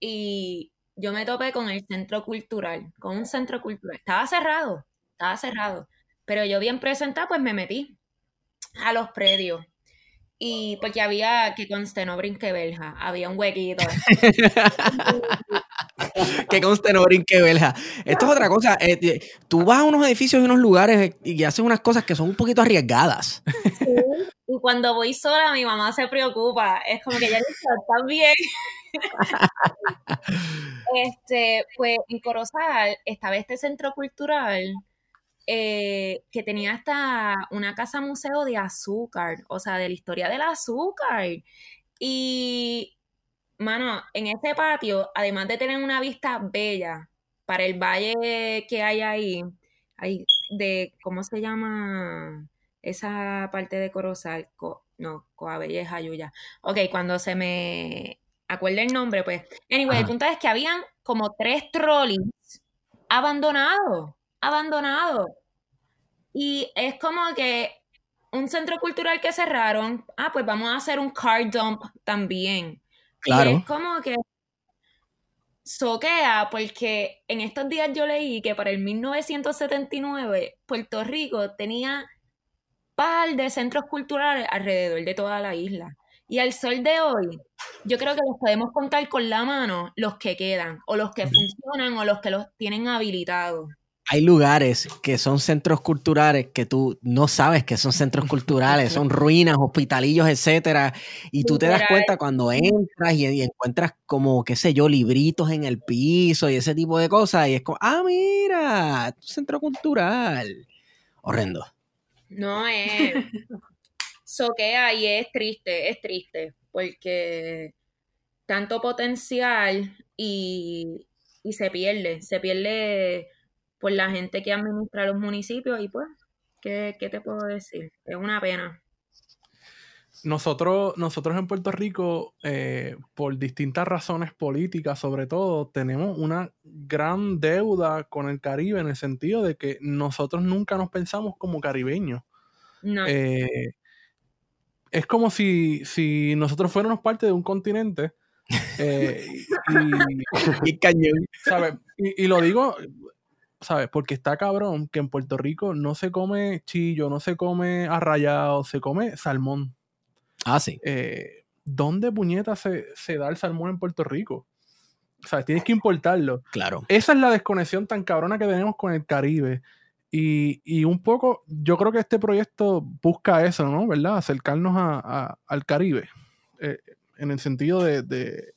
y yo me topé con el centro cultural, con un centro cultural. Estaba cerrado, estaba cerrado, pero yo bien presentada, pues me metí a los predios. Y porque había, que conste, no brinque verja, había un huequito. que conste no brinque belja. Esto es otra cosa. eh, eh, tú vas a unos edificios y unos lugares eh, y haces unas cosas que son un poquito arriesgadas. Y cuando voy sola, mi mamá se preocupa. Es como que ya estás bien. este, pues en Corozal estaba este centro cultural eh, que tenía hasta una casa museo de azúcar, o sea, de la historia del azúcar. Y, mano, en ese patio, además de tener una vista bella para el valle que hay ahí, hay de, ¿cómo se llama? Esa parte de Corozal, Co- no, Coabella es Jayuya. Ok, cuando se me acuerde el nombre, pues. Anyway, el punto es que habían como tres trolleys abandonados, abandonados. Y es como que un centro cultural que cerraron, ah, pues vamos a hacer un car dump también. Y es como que soquea porque en estos días yo leí que para el 1979 Puerto Rico tenía par de centros culturales alrededor de toda la isla. Y al sol de hoy, yo creo que los podemos contar con la mano los que quedan, o los que funcionan, o los que los tienen habilitados. Hay lugares que son centros culturales que tú no sabes que son centros culturales, son ruinas, hospitalillos, etcétera, y tú te das cuenta cuando entras y, encuentras como, qué sé yo, libritos en el piso y ese tipo de cosas, y es como, ah, mira, centro cultural. Horrendo. No es. Soquea y es triste, es triste, porque tanto potencial y, y se pierde, se pierde por la gente que administra los municipios y pues, ¿qué, qué te puedo decir? Es una pena. Nosotros, nosotros en Puerto Rico, eh, por distintas razones políticas, sobre todo, tenemos una gran deuda con el Caribe en el sentido de que nosotros nunca nos pensamos como caribeños. No, Eh, es como si, si nosotros fuéramos parte de un continente. eh, y, Y cañón. ¿sabes? Y, y lo digo, ¿sabes? Porque está cabrón que en Puerto Rico no se come chillo, no se come arrayado, se come salmón. Ah, sí. Eh, ¿Dónde puñeta se, se da el salmón en Puerto Rico? ¿Sabes? Tienes que importarlo. Claro. Esa es la desconexión tan cabrona que tenemos con el Caribe. Y, y un poco, yo creo que este proyecto busca eso, ¿no? ¿Verdad? Acercarnos a- a- al Caribe. Eh, en el sentido de, de-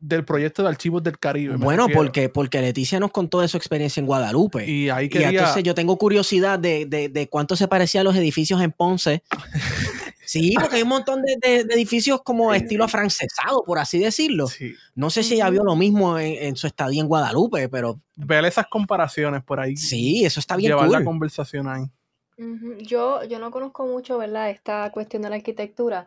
del proyecto de archivos del Caribe. Bueno, porque, porque Leticia nos contó de su experiencia en Guadalupe. Y, Y ahí quería... entonces yo tengo curiosidad de, de, de cuánto se parecían los edificios en Ponce. Sí, porque hay un montón de, de- de edificios como estilo afrancesado, por así decirlo. Sí. No sé si ella vio lo mismo en, en su estadía en Guadalupe, pero Ver esas comparaciones por ahí. sí, eso está bien Llevar la conversación ahí. Yo, yo no conozco mucho, ¿verdad? Esta cuestión de la arquitectura,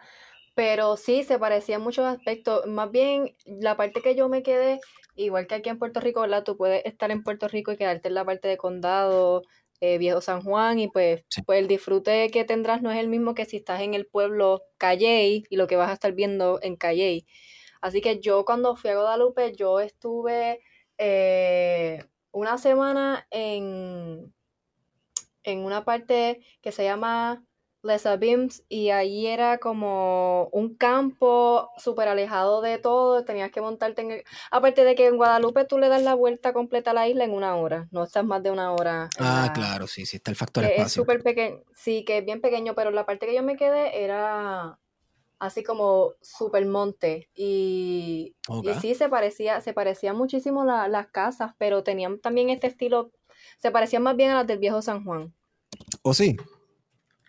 pero sí se parecía en muchos aspectos. Más bien, la parte que yo me quedé, igual que aquí en Puerto Rico, ¿verdad? Tú puedes estar en Puerto Rico y quedarte en la parte de condado, eh, Viejo San Juan, y pues, Sí. pues el disfrute que tendrás no es el mismo que si estás en el pueblo Calley y lo que vas a estar viendo en Calley. Así que yo cuando fui a Guadalupe, yo estuve eh, una semana en, en una parte que se llama Les Abims y ahí era como un campo súper alejado de todo, tenías que montarte en el... Aparte de que en Guadalupe tú le das la vuelta completa a la isla en una hora, no estás más de una hora. Ah, la- claro, sí, sí, está el factor que es espacio. súper pequeño, sí, que es bien pequeño, pero la parte que yo me quedé era así como súper monte y, y sí se parecía, se parecían muchísimo la- las casas, pero tenían también este estilo, se parecían más bien a las del viejo San Juan. ¿O sí?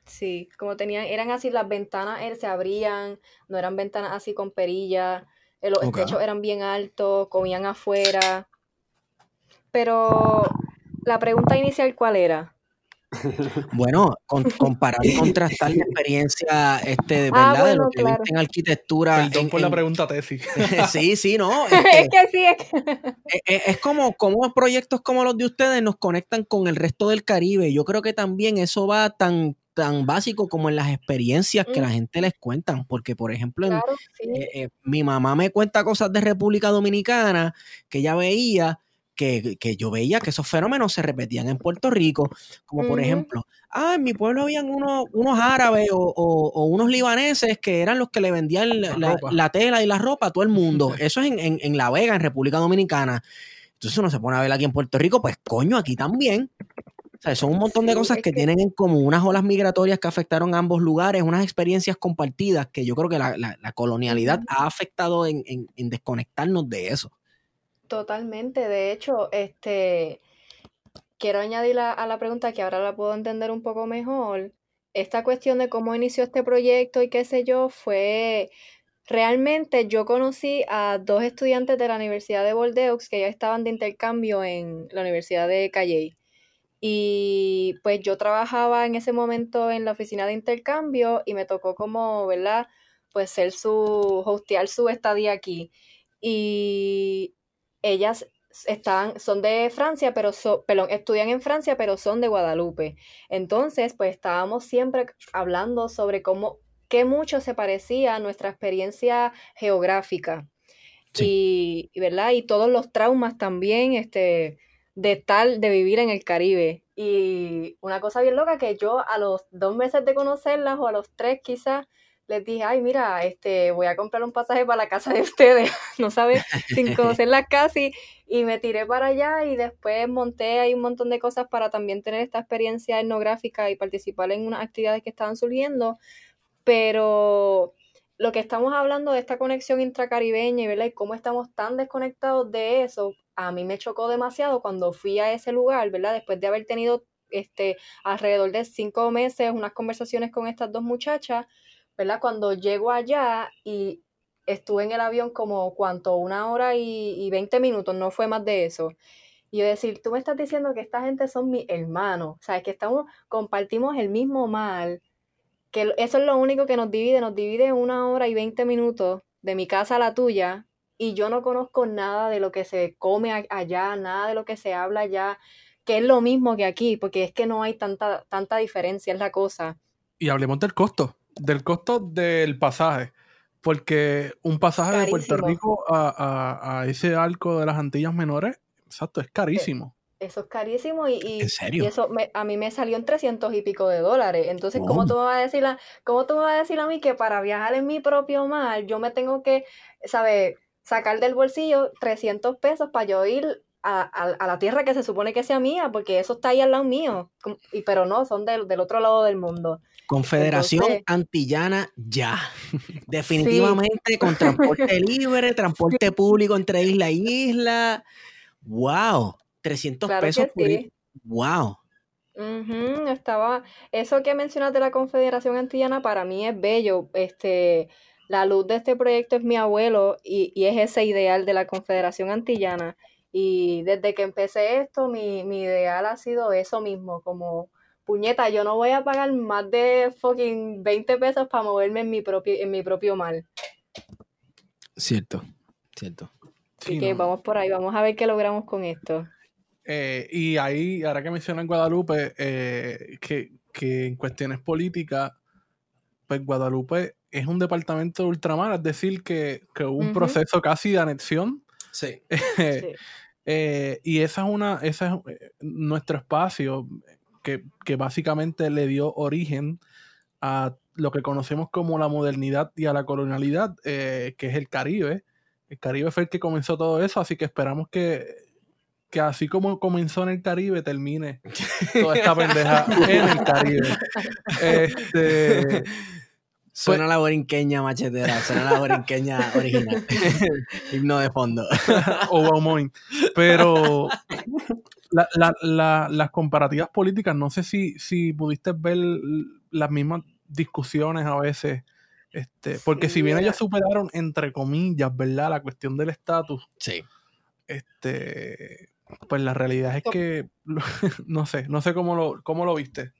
Sí, como tenían, eran así, las ventanas eh, se abrían, no eran ventanas así con perilla, eh, los techos eran bien altos, comían afuera. Pero la pregunta inicial, ¿cuál era? Bueno, con- comparar y contrastar la experiencia este, de Ah, verdad de lo que claro. viste en arquitectura. Perdón en- por la pregunta tesis. sí, sí, no. es este, que sí, es que... es, es- es como, como proyectos como los de ustedes nos conectan con el resto del Caribe. Yo creo que también eso va tan, tan básico como en las experiencias que la gente les cuentan. Porque, por ejemplo, en, Claro, sí. eh, eh, mi mamá me cuenta cosas de República Dominicana que ella veía, que, que yo veía que esos fenómenos se repetían en Puerto Rico, como por ejemplo, ah, en mi pueblo habían unos, unos árabes o, o- o unos libaneses que eran los que le vendían la, la tela y la ropa a todo el mundo. Eso es en, en- en La Vega, en República Dominicana. Entonces uno se pone a ver aquí en Puerto Rico, pues coño, aquí también. O sea, son un montón de Sí, cosas que, que- tienen en común, unas olas migratorias que afectaron a ambos lugares, unas experiencias compartidas que yo creo que la, la- la colonialidad ha afectado en, en- en desconectarnos de eso. Totalmente, de hecho, este, quiero añadir a, a la pregunta que ahora la puedo entender un poco mejor. Esta cuestión de cómo inició este proyecto y qué sé yo, fue realmente yo conocí a dos estudiantes de la Universidad de Bordeaux que ya estaban de intercambio en la Universidad de Calley. Y pues yo trabajaba en ese momento en la oficina de intercambio y me tocó como, ¿verdad? Pues ser su, hostear su estadía aquí. Y ellas están, son de Francia, pero son, perdón, estudian en Francia, pero son de Guadalupe. Entonces, pues estábamos siempre hablando sobre cómo, qué mucho se parecía a nuestra experiencia geográfica. Y, ¿verdad? Y todos los traumas también, este, de tal, de vivir en el Caribe. Y una cosa bien loca que yo a los dos meses de conocerlas o a los tres quizás, les dije, ay, mira, este, voy a comprar un pasaje para la casa de ustedes, no sabes, sin conocerlas casi, y me tiré para allá y después monté ahí un montón de cosas para también tener esta experiencia etnográfica y participar en unas actividades que estaban surgiendo, pero lo que estamos hablando de esta conexión intracaribeña y, ¿verdad? y cómo estamos tan desconectados de eso, a mí me chocó demasiado cuando fui a ese lugar, ¿verdad? Después de haber tenido este, alrededor de cinco meses unas conversaciones con estas dos muchachas, ¿verdad? Cuando llego allá y estuve en el avión como, ¿cuánto? Una hora y, 20 minutos, no fue más de eso. Y yo decir, tú me estás diciendo que esta gente son mis hermanos, o sea, que estamos, compartimos el mismo mal, que eso es lo único que nos divide, nos divide una hora y 20 minutos de mi casa a la tuya, y yo no conozco nada de lo que se come allá, nada de lo que se habla allá, que es lo mismo que aquí, porque es que no hay tanta, tanta diferencia, es la cosa. Y hablemos del costo, del costo del pasaje, porque un pasaje de Puerto. Rico a, a- a ese arco de las Antillas Menores, exacto, es carísimo. Eso es carísimo y, y, ¿En serio? y eso me- a mí me salió en 300 y pico de dólares. Entonces, ¿cómo Oh. tú me vas a decir a, cómo tú me vas a decir a mí que para viajar en mi propio mar yo me tengo que, ¿sabes? Sacar del bolsillo 300 pesos para yo ir a, a- a la tierra que se supone que sea mía, porque eso está ahí al lado mío. Y, pero no, son del, del otro lado del mundo. Confederación Entonces- Antillana ya. Definitivamente con transporte libre, transporte público entre isla y isla. ¡Wow! 300 Claro que pesos por sí. ¡Wow! Estaba, eso que mencionas de la Confederación Antillana para mí es bello. Este, la luz de este proyecto es mi abuelo y, y es ese ideal de la Confederación Antillana. Y desde que empecé esto, mi, mi ideal ha sido eso mismo, como puñeta, yo no voy a pagar más de fucking 20 pesos para moverme en mi propio, en mi propio mar. Cierto, cierto. Así Sí, que no. vamos por ahí, vamos a ver qué logramos con esto. Eh, y ahí, ahora que mencionan Guadalupe, eh, que, que en cuestiones políticas, pues Guadalupe es un departamento de ultramar, es decir, que, que hubo un Ujú. proceso casi de anexión. Sí. Sí. Eh, y esa es una, ese es eh, nuestro espacio que, que básicamente le dio origen a lo que conocemos como la modernidad y a la colonialidad, eh, que es el Caribe. El Caribe fue el que comenzó todo eso, así que esperamos que, que así como comenzó en el Caribe, termine toda esta pendeja en el Caribe. Este, Suena la borinqueña machetera, suena la borinqueña original. Himno de fondo. o Baumoin. Pero la- la- la- las comparativas políticas, no sé si, si pudiste ver las mismas discusiones a veces. Este, porque si bien ellos superaron, entre comillas, ¿verdad? La cuestión del estatus. Sí. Este, pues la realidad es que no sé, no sé cómo lo, cómo lo viste.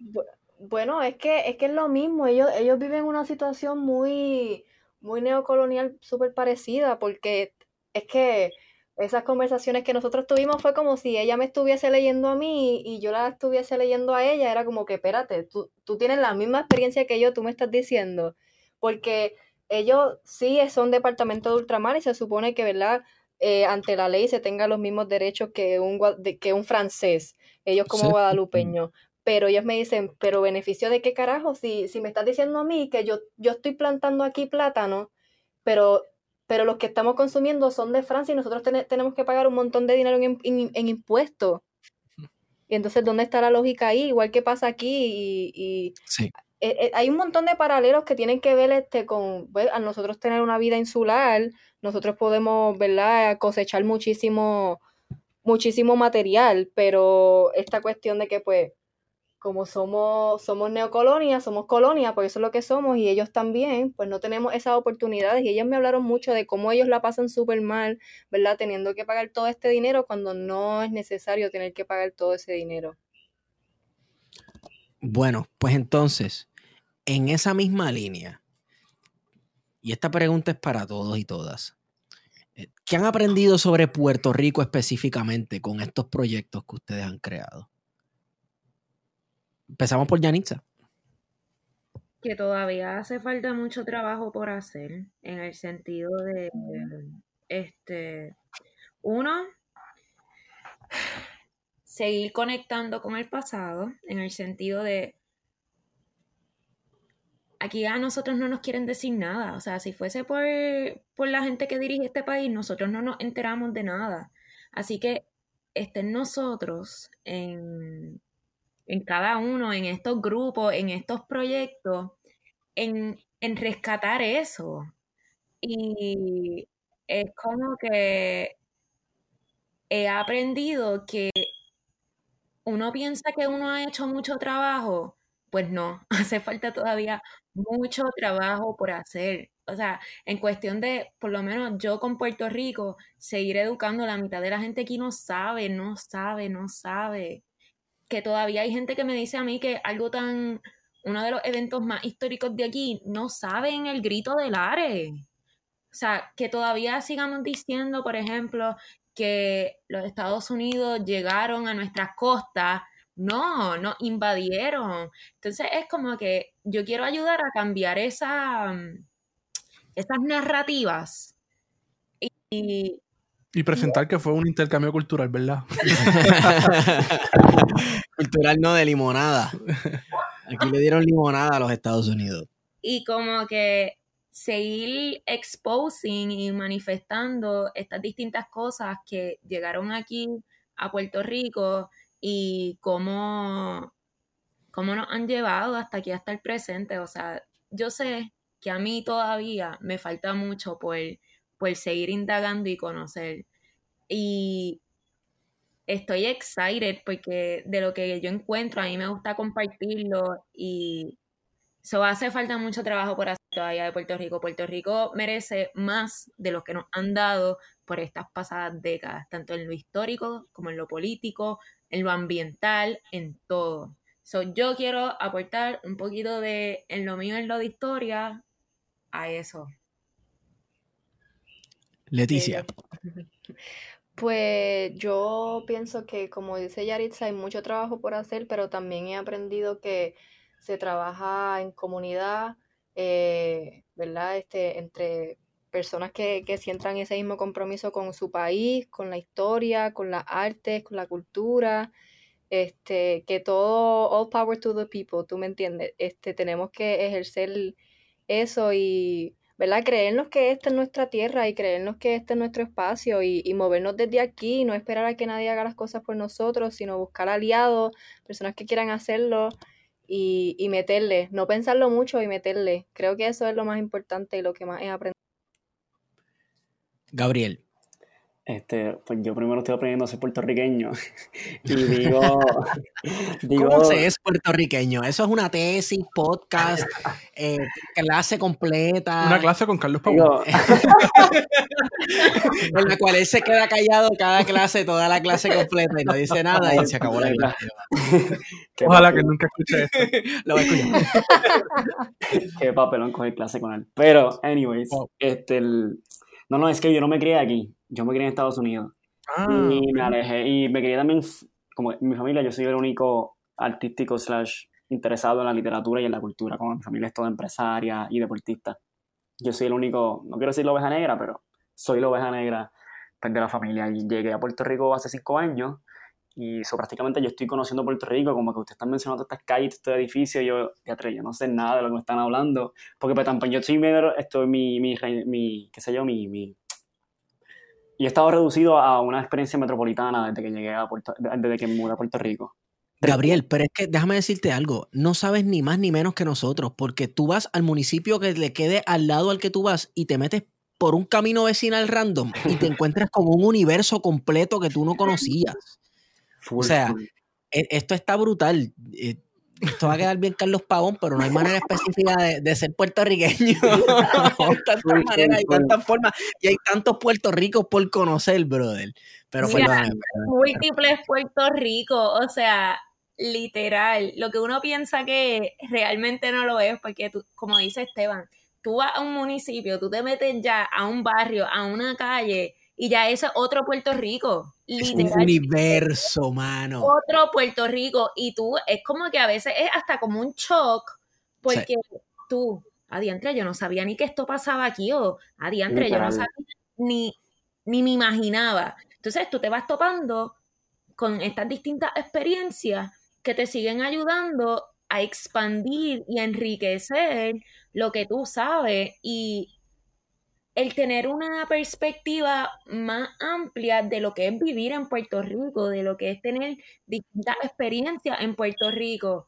Bueno, es que es que es lo mismo. Ellos, ellos viven una situación muy, muy neocolonial, súper parecida, porque es que esas conversaciones que nosotros tuvimos fue como si ella me estuviese leyendo a mí y yo la estuviese leyendo a ella. Era como que, espérate, tú, tú tienes la misma experiencia que yo, tú me estás diciendo. Porque ellos sí son departamento de ultramar y se supone que, ¿verdad? Eh, ante la ley se tenga los mismos derechos que un, que un francés, ellos como guadalupeños. Pero ellos me dicen, pero beneficio de qué carajo, si, si me estás diciendo a mí que yo, yo estoy plantando aquí plátano, pero pero los que estamos consumiendo son de Francia y nosotros tenemos que pagar un montón de dinero en, impuestos. Y entonces, ¿dónde está la lógica ahí? Igual que pasa aquí y, eh, eh, hay un montón de paralelos que tienen que ver este con pues, a nosotros tener una vida insular, nosotros podemos, ¿verdad?, cosechar muchísimo muchísimo material, pero esta cuestión de que pues como somos, somos neocolonia, somos colonia, por eso es lo que somos, y ellos también, pues no tenemos esas oportunidades. Y ellos me hablaron mucho de cómo ellos la pasan súper mal, ¿verdad? Teniendo que pagar todo este dinero cuando no es necesario tener que pagar todo ese dinero. Bueno, pues entonces, en esa misma línea, y esta pregunta es para todos y todas, eh, ¿qué han aprendido sobre Puerto Rico específicamente con estos proyectos que ustedes han creado? Empezamos por Yanitza. Que todavía hace falta mucho trabajo por hacer, en el sentido de, este, uno, seguir conectando con el pasado, en el sentido de, aquí a nosotros no nos quieren decir nada, o sea, si fuese por, por la gente que dirige este país, nosotros no nos enteramos de nada. Así que estén nosotros en en cada uno, en estos grupos, en estos proyectos, en, rescatar eso. Y es como que he aprendido que uno piensa que uno ha hecho mucho trabajo, pues no, hace falta todavía mucho trabajo por hacer. O sea, en cuestión de, por lo menos yo con Puerto Rico, seguir educando, la mitad de la gente aquí no sabe, no sabe, no sabe que todavía hay gente que me dice a mí que algo tan, uno de los eventos más históricos de aquí, no saben el grito del Are. O sea, que todavía sigamos diciendo, por ejemplo, que los Estados Unidos llegaron a nuestras costas. No, no invadieron. Entonces es como que yo quiero ayudar a cambiar esa, esas narrativas. Y, y presentar que fue un intercambio cultural, ¿verdad? cultural no de limonada. Aquí le dieron limonada a los Estados Unidos. Y como que seguir exposing y manifestando estas distintas cosas que llegaron aquí a Puerto Rico y cómo, cómo nos han llevado hasta aquí, hasta el presente. O sea, yo sé que a mí todavía me falta mucho por por seguir indagando y conocer. Y estoy excited porque de lo que yo encuentro, a mí me gusta compartirlo y eso hace falta mucho trabajo por hacer todavía de Puerto Rico. Puerto Rico merece más de lo que nos han dado por estas pasadas décadas, tanto en lo histórico como en lo político, en lo ambiental, en todo. So, yo quiero aportar un poquito de en lo mío, en lo de historia, a eso. Leticia. Pues yo pienso que, como dice Yaritza, hay mucho trabajo por hacer, pero también he aprendido que se trabaja en comunidad, eh, ¿verdad? Este, entre personas que, que sientan ese mismo compromiso con su país, con la historia, con las artes, con la cultura, este, que todo, all power to the people, ¿tú me entiendes? Este, tenemos que ejercer eso y ¿verdad? Creernos que esta es nuestra tierra y creernos que este es nuestro espacio y, movernos desde aquí y no esperar a que nadie haga las cosas por nosotros, sino buscar aliados, personas que quieran hacerlo y, y meterle, no pensarlo mucho y meterle. Creo que eso es lo más importante y lo que más he aprendido. Gabriel. Este, pues yo primero estoy aprendiendo a ser puertorriqueño. y digo, digo. ¿Cómo se es puertorriqueño? Eso es una tesis, podcast, eh, clase completa. Una clase con Carlos digo, en la cual él se queda callado cada clase, toda la clase completa y no dice nada y se acabó la clase. Ojalá que nunca escuche esto. Lo voy a escuchar. Qué papelón coger clase con él. Pero, anyways, Wow. este, el- no, no, es que yo no me crié aquí. Yo me crié en Estados Unidos. Ah, y me alejé. Y me crié también, como en mi familia, yo soy el único artístico slash interesado en la literatura y en la cultura. Como mi familia es toda empresaria y deportista. Yo soy el único, no quiero decir la oveja negra, pero soy la oveja negra pues, de la familia. Y llegué a Puerto Rico hace cinco años. Y eso prácticamente yo estoy conociendo Puerto Rico, como que ustedes están mencionando estas calles, estos edificios, y yo, teatro, yo no sé nada de lo que me están hablando, porque pues tampoco yo estoy medio, esto, mi, mi, qué sé yo, mi, mi, y he estado reducido a una experiencia metropolitana desde que llegué a Puerto, desde que me mudé a Puerto Rico. Gabriel, pero es que déjame decirte algo, no sabes ni más ni menos que nosotros, porque tú vas al municipio que le quede al lado al que tú vas y te metes por un camino vecinal random y te encuentras con un universo completo que tú no conocías. Full, O sea, full. E- Esto está brutal. Eh, Esto va a quedar bien Carlos Pavón, pero no hay manera específica de, de ser puertorriqueño. hay tantas Full, maneras, hay tantas formas y hay tantos Puerto Ricos por conocer, brother. Pero Mira, múltiples Puerto Rico, o sea, literal, lo que uno piensa que realmente no lo es, porque tú, como dice Esteban, tú vas a un municipio, tú te metes ya a un barrio, a una calle, y ya ese es otro Puerto Rico, es un literal. universo, mano. Otro Puerto Rico, y tú, es como que a veces es hasta como un shock, porque tú, adiantre, yo no sabía ni que esto pasaba aquí, o adiantre, yo no Literal. sabía ni, ni me imaginaba. Entonces tú te vas topando con estas distintas experiencias que te siguen ayudando a expandir y a enriquecer lo que tú sabes y el tener una perspectiva más amplia de lo que es vivir en Puerto Rico, de lo que es tener distintas experiencias en Puerto Rico.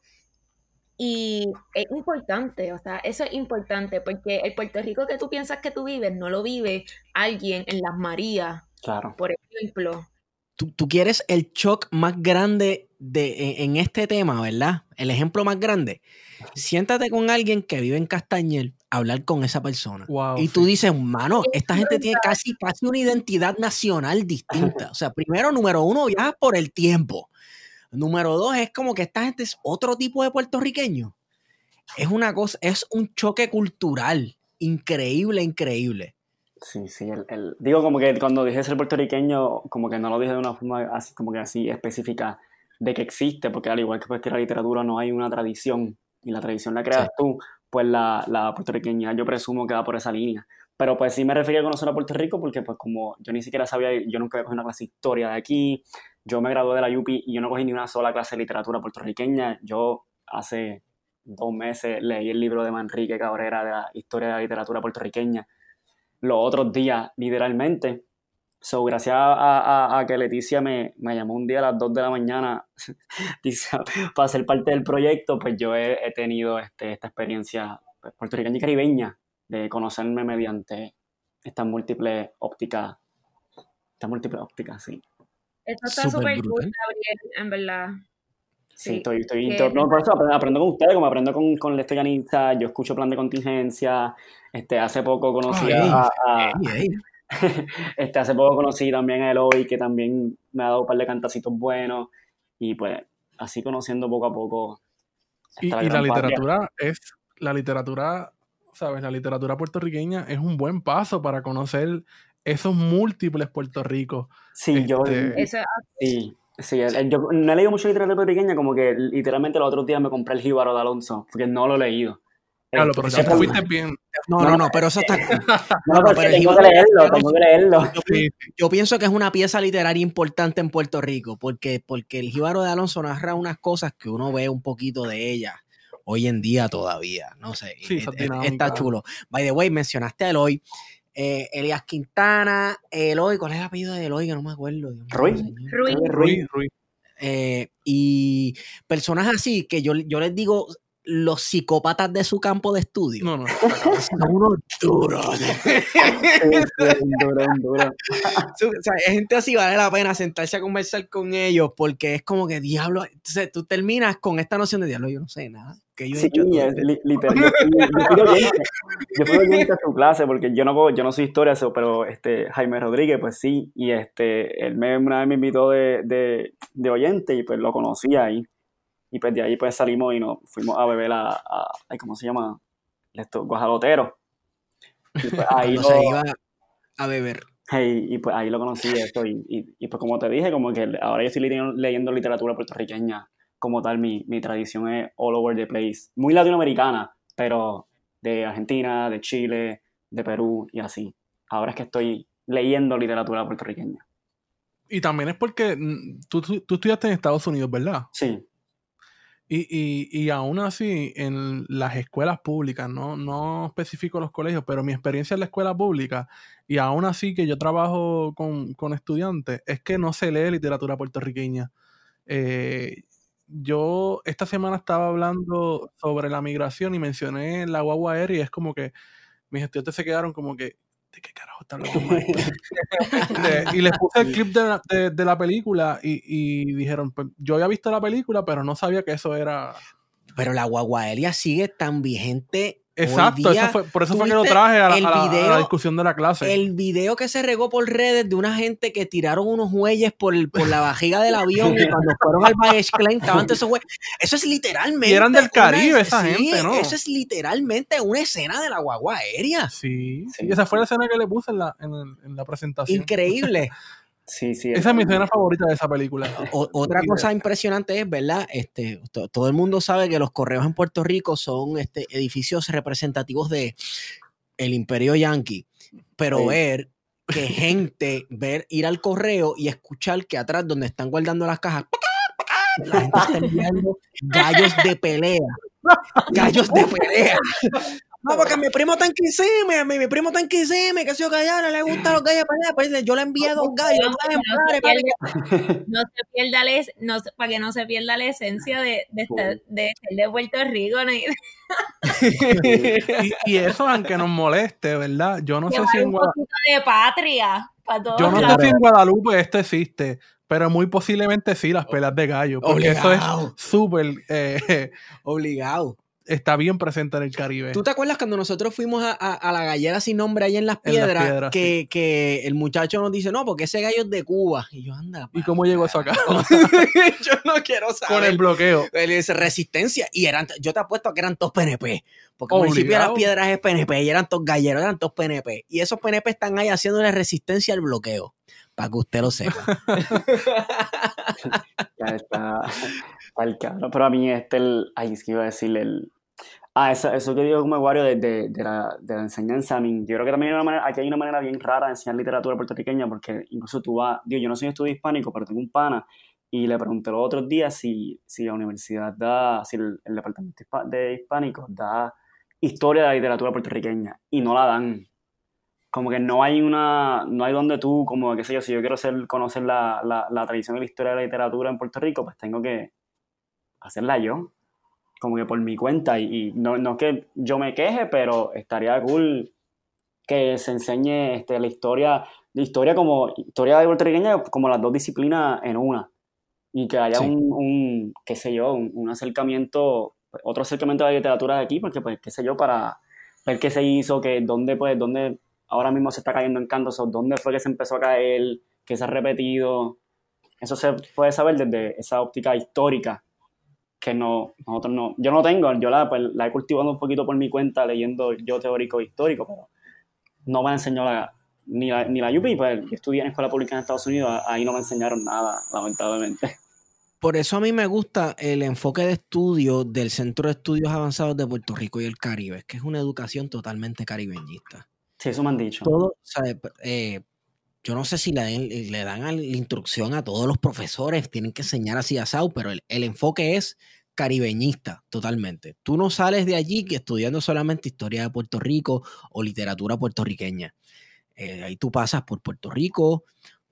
Y es importante, o sea, eso es importante, porque el Puerto Rico que tú piensas que tú vives, no lo vive alguien en Las Marías, Claro. por ejemplo. Tú, tú quieres el shock más grande de, en, en este tema, ¿verdad? El ejemplo más grande. Siéntate con alguien que vive en Castañel, hablar con esa persona. Wow, y tú dices, mano, esta gente tiene casi, casi una identidad nacional distinta. O sea, primero, número uno, viajas por el tiempo. Número dos, es como que esta gente es otro tipo de puertorriqueño. Es una cosa, es un choque cultural increíble, increíble. Sí, sí, el, el- digo como que cuando dije ser puertorriqueño, como que no lo dije de una forma así, como que así específica de que existe, porque al igual que, pues, que la literatura no hay una tradición y la tradición la creas Sí. tú, pues la, la puertorriqueña yo presumo que va por esa línea. Pero pues sí me refería a conocer a Puerto Rico porque pues como yo ni siquiera sabía, yo nunca había cogido una clase de historia de aquí, yo me gradué de la UPI y yo no cogí ni una sola clase de literatura puertorriqueña, yo hace dos meses leí el libro de Manrique Cabrera de la historia de la literatura puertorriqueña los otros días, literalmente. So, gracias a, a- a que Leticia me, me llamó un día a las 2 de la mañana para ser parte del proyecto, pues yo he, he tenido este, esta experiencia pues, puertorriqueña y caribeña de conocerme mediante estas múltiples ópticas. Estas múltiples ópticas, sí. Esto está Súper cool. Gabriel, en verdad. Sí, Sí, estoy, estoy, que- no, por eso aprendo, aprendo con ustedes, como aprendo con, con Lesto Yanitza, yo escucho plan de contingencia, este, hace poco conocí a, a-. este, hace poco conocí también a Eloy, que también me ha dado un par de cantacitos buenos, y pues así conociendo poco a poco. Y, la patria. literatura es, la literatura, ¿sabes? La literatura puertorriqueña es un buen paso para conocer esos múltiples Puerto Ricos. Sí, yo, este- sí, sí, el- el- yo no he leído mucho literatura puertorriqueña, como que literalmente los otros días me compré el Jíbaro de Alonso, porque no lo he leído. Claro, pero te fuiste bien. No, No, no, pero eso está. No, No, pero tengo que leerlo, tengo que leerlo. Yo pienso que es una pieza literaria importante en Puerto Rico, porque, porque el Jíbaro de Alonso narra unas cosas que uno ve un poquito de ellas hoy en día todavía. No sé. Sí, es- está chulo. By the way, mencionaste a Eloy. Eh, Elías Quintana, Eloy, ¿cuál es el apellido de Eloy? Que no me acuerdo. Ruiz, Ruiz. Ruiz. Eh, y personas así que yo, yo les digo los psicópatas de su campo de estudio. No, no. Son unos duros. O sea, gente así vale la pena sentarse a conversar con ellos porque es como que diablo. Entonces tú terminas con esta noción de diablo, yo no sé nada. Que yo he Sí, li- literal. Yo, fui- oyente, yo fui oyente a su clase porque yo no, puedo- yo no soy historia, pero este, Jaime Rodríguez, pues sí, y este, él me, una vez me invitó de, de, de oyente y pues lo conocí ahí. Y pues de ahí pues salimos y nos fuimos a beber a, a- ay, ¿cómo se llama? Esto, guajalotero. Y pues ahí lo, se iba a beber. hey, y pues ahí lo conocí esto y, y, y pues como te dije, como que ahora yo estoy leyendo, leyendo literatura puertorriqueña como tal, mi, mi tradición es all over the place. Muy latinoamericana, pero de Argentina, de Chile, de Perú y así. Ahora es que estoy leyendo literatura puertorriqueña. Y también es porque mm, tú, tú, tú estudiaste en Estados Unidos, ¿verdad? Sí, Y, y, y aún así, en las escuelas públicas, no, no especifico los colegios, pero mi experiencia en la escuela pública, y aún así que yo trabajo con, con estudiantes, es que no se lee literatura puertorriqueña. Eh, yo esta semana estaba hablando sobre la migración y mencioné la guagua aérea y es como que mis estudiantes se quedaron como que, ¿de qué carajo está hablando el maestro?" De- y les puse el clip de la, de- de la película y, y dijeron, pues, yo había visto la película, pero no sabía que eso era... Pero la guaguaelia sigue tan vigente. Exacto, día. eso fue, por eso fue que lo ¿Tuviste traje a la, el a la- a la video- discusión de la clase. El video que se regó por redes de una gente que tiraron unos muelles por, el- por la vajiga del avión y cuando fueron al Baggage Claim estaban todos esos muelles. Eso es literalmente. Y eran del una- Caribe, esa sí, gente, ¿no? Eso es literalmente una escena de la guagua aérea. Sí, sí, Sí. esa fue la escena que le puse en la, en el- en la presentación. Increíble. sí, sí. Esa es mi escena favorita de esa película. O- otra cosa impresionante es, ¿verdad? Este, to- todo el mundo sabe que los correos en Puerto Rico son este, edificios representativos de el imperio yanqui. Pero Sí. ver que gente, ver, ir al correo y escuchar que atrás donde están guardando las cajas, la gente está enviando gallos de pelea. Gallos de pelea. No, porque mi primo está en Kissimmee, mi, mi primo está en Kissimmee, que se yo callado, le gustan los gallos de pelea. Pues yo le envié dos gallos. No, no se pierda- no se pierda la es- no se- para que no se pierda la esencia de, de, estar- de ser de Puerto Rico. ¿no? Y, y eso, aunque nos moleste, ¿verdad? Yo no sé si en, un Guada- poquito de patria para todos yo no sé si en Guadalupe esto existe, pero muy posiblemente sí, las pelas de gallo. Porque eso es súper, eh, Obligado. Está bien presente en el Caribe. ¿Tú te acuerdas cuando nosotros fuimos a, a- a la gallera sin nombre ahí en las En las piedras? Que, que el muchacho nos dice, no, porque ese gallo es de Cuba. Y yo, anda. ¿Y cómo llegó eso acá? yo no quiero saber. Con el bloqueo. Él dice resistencia. Y eran, yo te apuesto que eran todos PNP. Porque el municipio de las piedras es PNP y eran todos galleros, eran todos PNP. Y esos PNP están ahí haciéndole resistencia al bloqueo. Para que usted lo sepa. Ya está, está el cabrón. Pero a mí este, el, ay, es que iba a decirle el... Ah, eso, eso que digo como Wario de, de, de la, de la enseñanza, a mí, yo creo que también hay una manera, aquí hay una manera bien rara de enseñar literatura puertorriqueña, porque incluso tú vas, digo, yo no soy estudio hispánico, pero tengo un pana, y le pregunté los otros días si, si la universidad da, si el, el departamento de hispánicos da historia de la literatura puertorriqueña, y no la dan. Como que no hay una, no hay donde tú, como qué sé yo, si yo quiero ser, conocer la, la, la tradición y la historia de la literatura en Puerto Rico, pues tengo que hacerla yo, como que por mi cuenta, y, y no, no que yo me queje, pero estaría cool que se enseñe este, la historia, la historia como historia de puertorriqueña como las dos disciplinas en una, y que haya Sí. un, un, qué sé yo, un, un acercamiento, otro acercamiento a la literatura de aquí, porque pues, qué sé yo, para ver qué se hizo, que dónde, pues, dónde ahora mismo se está cayendo en canto, o dónde fue que se empezó a caer, qué se ha repetido, eso se puede saber desde esa óptica histórica que no, nosotros no, yo no tengo, yo la, pues, la he cultivado un poquito por mi cuenta leyendo yo teórico e histórico, pero no me enseñó la, ni la, ni la UPI, pues yo estudié en escuela pública en Estados Unidos, ahí no me enseñaron nada, lamentablemente. Por eso a mí me gusta el enfoque de estudio del Centro de Estudios Avanzados de Puerto Rico y el Caribe, que es una educación totalmente caribeñista. Sí, eso me han dicho. todo, o sea, eh, yo no sé si le, le dan la instrucción a todos los profesores, tienen que enseñar así a SAU, pero el, enfoque es caribeñista totalmente. Tú no sales de allí estudiando solamente historia de Puerto Rico o literatura puertorriqueña. Eh, ahí tú pasas por Puerto Rico,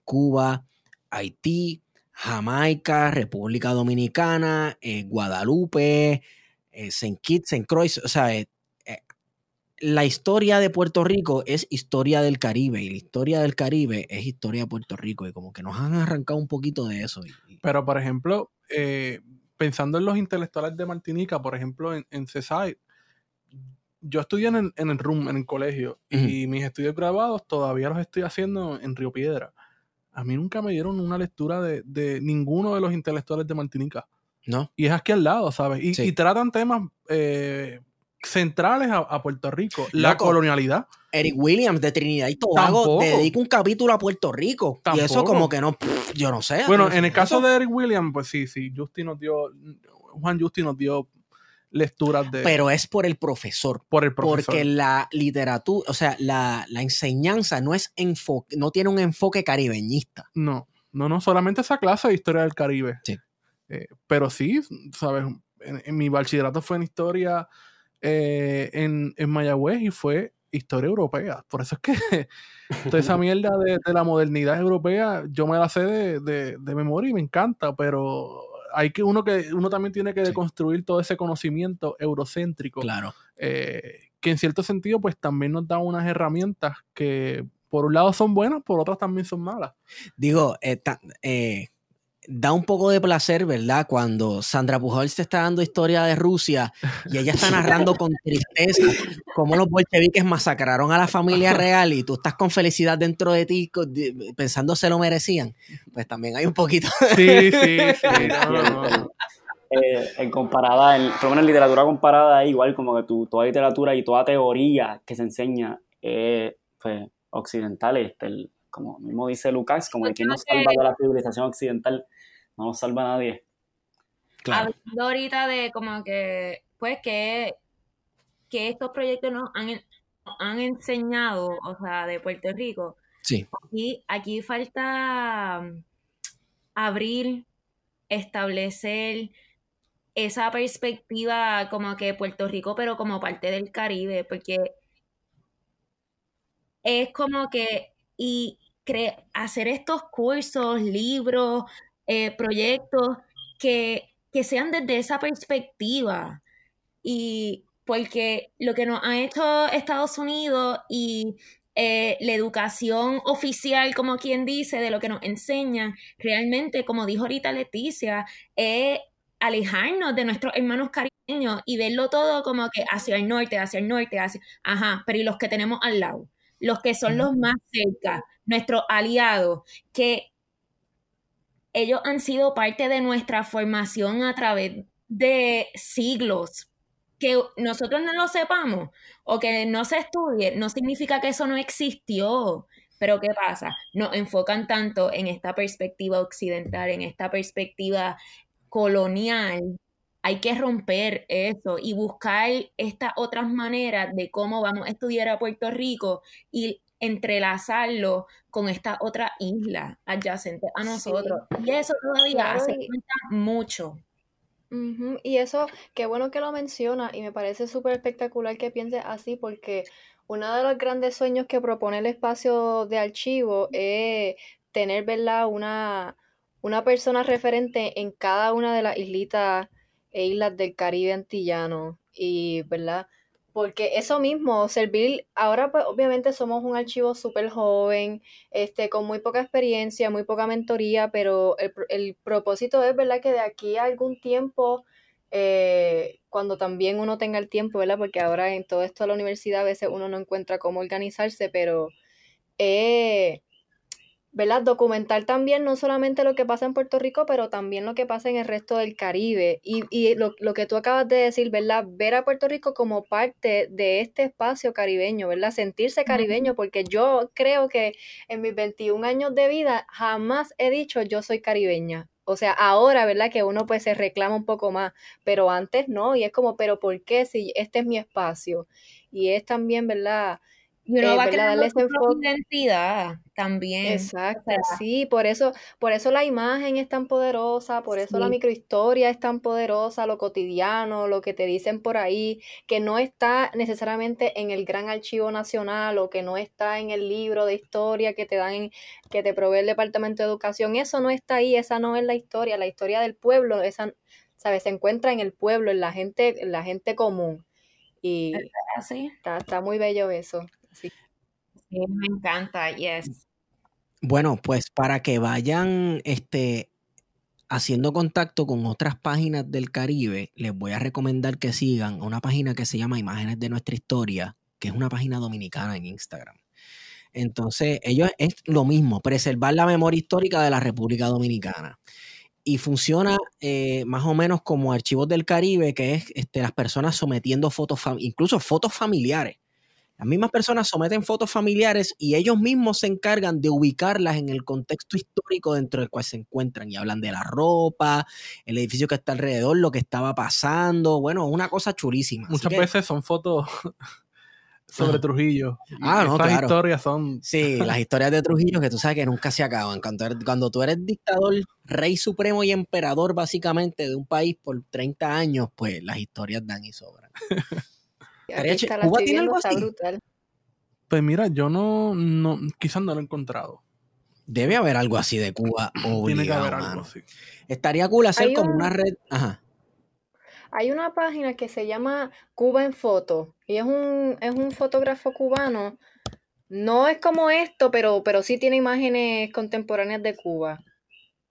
Cuba, Haití, Jamaica, República Dominicana, eh, Guadalupe, eh, St. Kitts, St. Croix, o sea, eh, eh, la historia de Puerto Rico es historia del Caribe y la historia del Caribe es historia de Puerto Rico y como que nos han arrancado un poquito de eso. y- Pero, por ejemplo, eh, pensando en los intelectuales de Martinica, por ejemplo, en, en CESAI, yo estudié en el, en el RUM, en el colegio, y mis estudios graduados todavía los estoy haciendo en Río Piedra. A mí nunca me dieron una lectura de, de ninguno de los intelectuales de Martinica. ¿no? Y es aquí al lado, ¿sabes? Y, Sí. y tratan temas eh, centrales a, a Puerto Rico. La Loco. colonialidad. Eric Williams de Trinidad y Tobago Tampoco. dedica un capítulo a Puerto Rico. Y eso como que no, pff, yo no sé. Bueno, no sé en el caso eso. de Eric Williams, pues sí, sí, Justin nos dio, Juan Justin nos dio lecturas de, Pero es por el profesor. por el profesor. Porque la literatura, o sea, la, la enseñanza no es enfoque, no tiene un enfoque caribeñista. No, no, no, solamente esa clase de historia del Caribe. Sí. Eh, pero sí, ¿sabes? En, en mi bachillerato fue en historia eh, en, en Mayagüez y fue historia europea. Por eso es que toda esa mierda de, de la modernidad europea, yo me la sé de, de- de memoria y me encanta, pero hay que uno que uno también tiene que Sí. deconstruir todo ese conocimiento eurocéntrico Claro. eh, que en cierto sentido pues también nos da unas herramientas que por un lado son buenas, por otras también son malas. Digo, eh, ta- eh, da un poco de placer, ¿verdad? Cuando Sandra Pujol se está dando historia de Rusia y ella está narrando con tristeza cómo los bolcheviques masacraron a la familia real y tú estás con felicidad dentro de ti pensando se lo merecían. Pues también hay un poquito. Sí, sí, sí. no, no. Eh, en comparada, en, por lo menos en literatura comparada, es igual como que tu, toda literatura y toda teoría que se enseña es pues, occidental, este, el- como mismo dice Lucas, como de que nos salva de la civilización occidental, no nos salva a nadie. Claro. Hablando ahorita de como que, pues, que, que estos proyectos nos han, nos han enseñado, o sea, de Puerto Rico, Sí, aquí, aquí falta um, abrir, establecer esa perspectiva como que Puerto Rico, pero como parte del Caribe, porque es como que y cre- hacer estos cursos, libros, eh, proyectos que, que sean desde esa perspectiva. Y porque lo que nos ha hecho Estados Unidos y eh, la educación oficial, como quien dice, de lo que nos enseñan, realmente, como dijo ahorita Leticia, es alejarnos de nuestros hermanos caribeños y verlo todo como que hacia el norte, hacia el norte, hacia... Ajá, pero ¿y los que tenemos al lado? Los que son los más cerca, nuestros aliados, que ellos han sido parte de nuestra formación a través de siglos. Que nosotros no lo sepamos o que no se estudie, no significa que eso no existió. Pero ¿qué pasa? Nos enfocan tanto en esta perspectiva occidental, en esta perspectiva colonial. Hay que romper eso y buscar estas otras maneras de cómo vamos a estudiar a Puerto Rico y entrelazarlo con esta otra isla adyacente a Sí. nosotros. Y eso todavía Claro, hace y- mucho. Y eso, qué bueno que lo menciona y me parece súper espectacular que pienses así porque uno de los grandes sueños que propone el espacio de archivo es tener, ¿verdad? Una, una persona referente en cada una de las islitas e islas del Caribe antillano y, ¿verdad? Porque eso mismo, servir, ahora pues obviamente somos un archivo súper joven, este, con muy poca experiencia, muy poca mentoría, pero el, el propósito es, ¿verdad? Que de aquí a algún tiempo, eh, cuando también uno tenga el tiempo, ¿verdad? Porque ahora en todo esto de la universidad a veces uno no encuentra cómo organizarse, pero eh, ¿verdad? Documentar también no solamente lo que pasa en Puerto Rico, pero también lo que pasa en el resto del Caribe. Y, y lo, lo que tú acabas de decir, ¿verdad? Ver a Puerto Rico como parte de este espacio caribeño, ¿verdad? Sentirse caribeño, porque yo creo que en mis 21 años de vida jamás he dicho yo soy caribeña. O sea, ahora, ¿verdad? Que uno pues se reclama un poco más, pero antes no, y es como, pero ¿por qué si este es mi espacio? Y es también, ¿verdad? Y uno Eh, va ¿verdad? creando su propia identidad también. Exacto, O sea, sí, por eso, por eso la imagen es tan poderosa, por eso la microhistoria es tan poderosa, lo cotidiano, lo que te dicen por ahí, que no está necesariamente en el gran archivo nacional o que no está en el libro de historia que te dan, en- que te provee el Departamento de Educación, eso no está ahí, esa no es la historia, la historia del pueblo, esa, ¿sabes? Se encuentra en el pueblo, en la gente, en la gente común. Y Así. está, está muy bello eso. Sí, me encanta, yes. Bueno, pues para que vayan este, haciendo contacto con otras páginas del Caribe, les voy a recomendar que sigan una página que se llama Imágenes de nuestra historia, que es una página dominicana en Instagram. Entonces, ellos es lo mismo, preservar la memoria histórica de la República Dominicana. Y funciona eh, más o menos como Archivos del Caribe, que es este, las personas sometiendo fotos, incluso fotos familiares. Las mismas personas someten fotos familiares y ellos mismos se encargan de ubicarlas en el contexto histórico dentro del cual se encuentran y hablan de la ropa, el edificio que está alrededor, lo que estaba pasando. Bueno, una cosa chulísima. Muchas que, veces son fotos sobre. Trujillo. Ah, no, Estas claro. historias son... Sí, las historias de Trujillo que tú sabes que nunca se acaban. Cuando, eres- cuando tú eres dictador, rey supremo y emperador básicamente de un país por 30 años, pues las historias dan y sobran. Aquí está, la ¿Cuba tiene algo está así? brutal. Pues mira, yo no, no quizás no lo he encontrado. Debe haber algo así de Cuba Tiene que obligado, haber algo mano. así. Estaría cool hacer Hay como un- una red. Ajá. Hay una página que se llama Cuba en Foto y es un, es un fotógrafo cubano. No es como esto, pero, pero sí tiene imágenes contemporáneas de Cuba.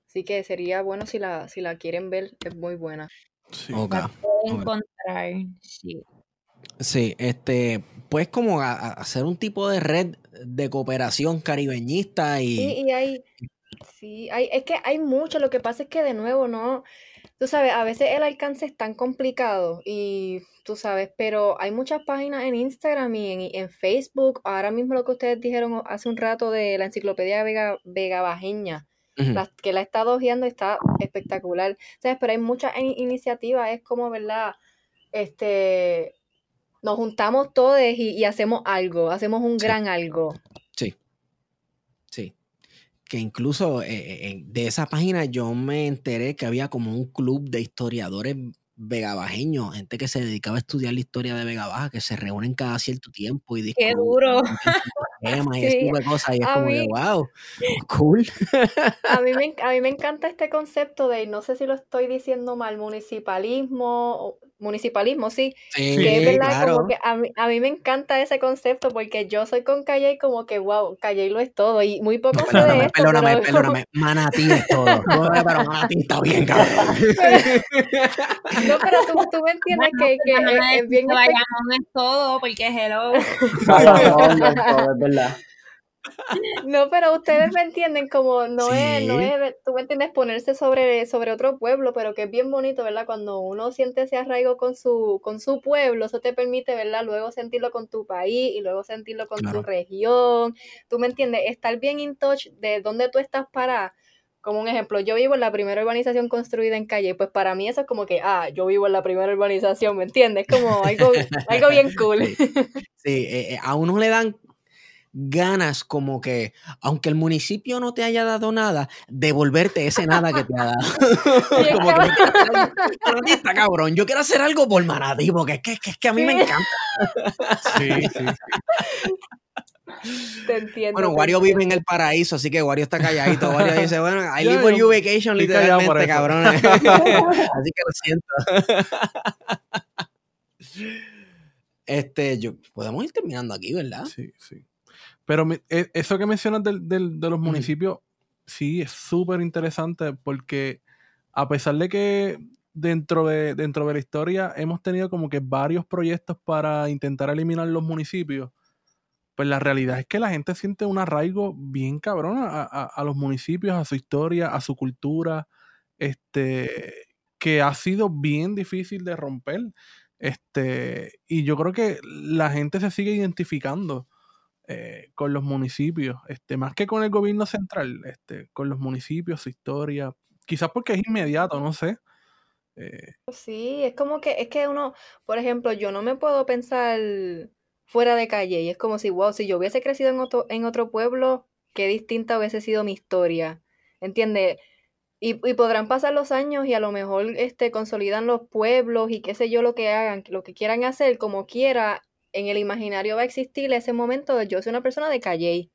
Así que sería bueno si la, si la quieren ver, es muy buena. Sí. La puedo ok. encontrar, sí. Sí, este, pues como a- a hacer un tipo de red de cooperación caribeñista y Sí, y hay, sí, hay, es que hay mucho, lo que pasa es que de nuevo, no, tú sabes, a veces el alcance es tan complicado y tú sabes, pero hay muchas páginas en Instagram y en, en Facebook, ahora mismo lo que ustedes dijeron hace un rato de la enciclopedia Vega, Vegabajeña, Ujú. la- que la he estado hojeando, está espectacular, ¿sabes? Pero hay muchas in- iniciativas, es como, ¿verdad? Este, nos juntamos todos y, y hacemos algo, hacemos un Sí. gran algo. Sí. Sí. Que incluso eh, eh, en- de esa página yo me enteré que había como un club de historiadores vegabajeños, gente que se dedicaba a estudiar la historia de Vega Baja, que se reúnen cada cierto tiempo y Qué discuten duro. temas y ese Sí, tipo de cosas. Y es a como mí- wow, cool. A mí, me, a mí me encanta este concepto de, no sé si lo estoy diciendo mal, municipalismo, municipalismo, sí, Sí, que es verdad, claro. como que a mí, a mí me encanta ese concepto porque yo soy con Calle y como que, wow, Calle lo es todo y muy poco sé de Perdóname, esto, perdóname, pero perdóname. Manatí es todo. No, pero Manatí está bien, cabrón. no, pero tú, tú me entiendes Bueno, que, que es, es bien Bayamón es todo, porque hello. Bayamón, de todo, es verdad. No, pero ustedes me entienden como no es, no Sí. es, tú me entiendes, ponerse sobre, sobre otro pueblo, pero que es bien bonito, ¿verdad? Cuando uno siente ese arraigo con su, con su pueblo, eso te permite, ¿verdad? Luego sentirlo con tu país y luego sentirlo con Claro. tu región. Tú me entiendes, estar bien in touch de dónde tú estás para, como un ejemplo, yo vivo en la primera urbanización construida en calle, pues para mí eso es como que, ah, yo vivo en la primera urbanización, ¿me entiendes? Como algo, algo bien cool. Sí, eh, eh, a uno le dan ganas como que, aunque el municipio no te haya dado nada, devolverte ese nada que te ha dado. Como que, cabrón. Manatí está cabrón, yo quiero hacer algo por Manatí, porque es que, es que, es que a mí me encanta. Sí, sí. Te entiendo. Bueno, te Wario entiendo. vive en el paraíso, así que Wario está calladito. Wario dice, bueno, I live for yo you vacation, literalmente, cabrón. así que lo siento. Este, yo, podemos ir terminando aquí, ¿verdad? Sí, sí. Pero e- eso que mencionas del, del- de los municipios, sí, es súper interesante porque a pesar de que dentro de, dentro de la historia hemos tenido como que varios proyectos para intentar eliminar los municipios, pues la realidad es que la gente siente un arraigo bien cabrón a, a- a los municipios, a su historia, a su cultura, este, que ha sido bien difícil de romper. Este, y yo creo que la gente se sigue identificando eh, con los municipios, este, más que con el gobierno central, este, con los municipios, su historia, quizás porque es inmediato, no sé. Eh, Sí, es como que, es que uno, por ejemplo, yo no me puedo pensar fuera de calle y es como si, wow, si yo hubiese crecido en otro, en otro pueblo, qué distinta hubiese sido mi historia, ¿entiendes? Y, y podrán pasar los años y a lo mejor este, consolidan los pueblos y qué sé yo lo que hagan, lo que quieran hacer, como quiera, en el imaginario va a existir ese momento de yo soy una persona de calle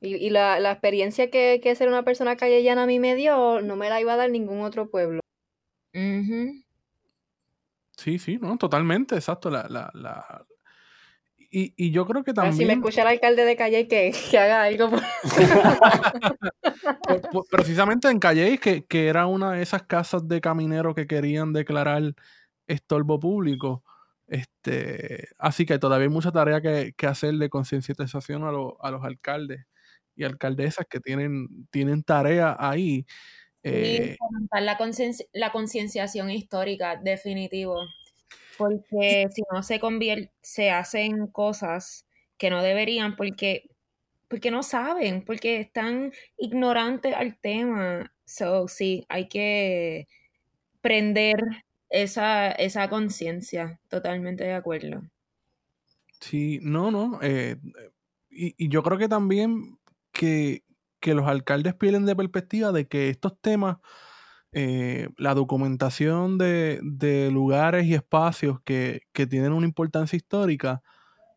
y, y la, la experiencia que, que ser una persona callellana a mí me dio, no me la iba a dar ningún otro pueblo. Sí, sí, no, totalmente, exacto. La, la, la... Y, y yo creo que Ahora, si me también, escucha el alcalde de Calle que, que haga algo. por- precisamente en Calleis, que, que era una de esas casas de camineros que querían declarar estorbo público. Este, así que todavía hay mucha tarea que, que hacer de concienciación a, los- a los alcaldes y alcaldesas que tienen, tienen tarea ahí. Y Eh, la la concienciación histórica, definitivo. Porque si no se convierte, se hacen cosas que no deberían, porque, porque no saben, porque están ignorantes al tema. So, sí, hay que prender esa, esa conciencia. Totalmente de acuerdo. Sí, no, no. eh, y, y yo creo que también que, que los alcaldes pierden de perspectiva de que estos temas, eh, la documentación de, de lugares y espacios que, que tienen una importancia histórica,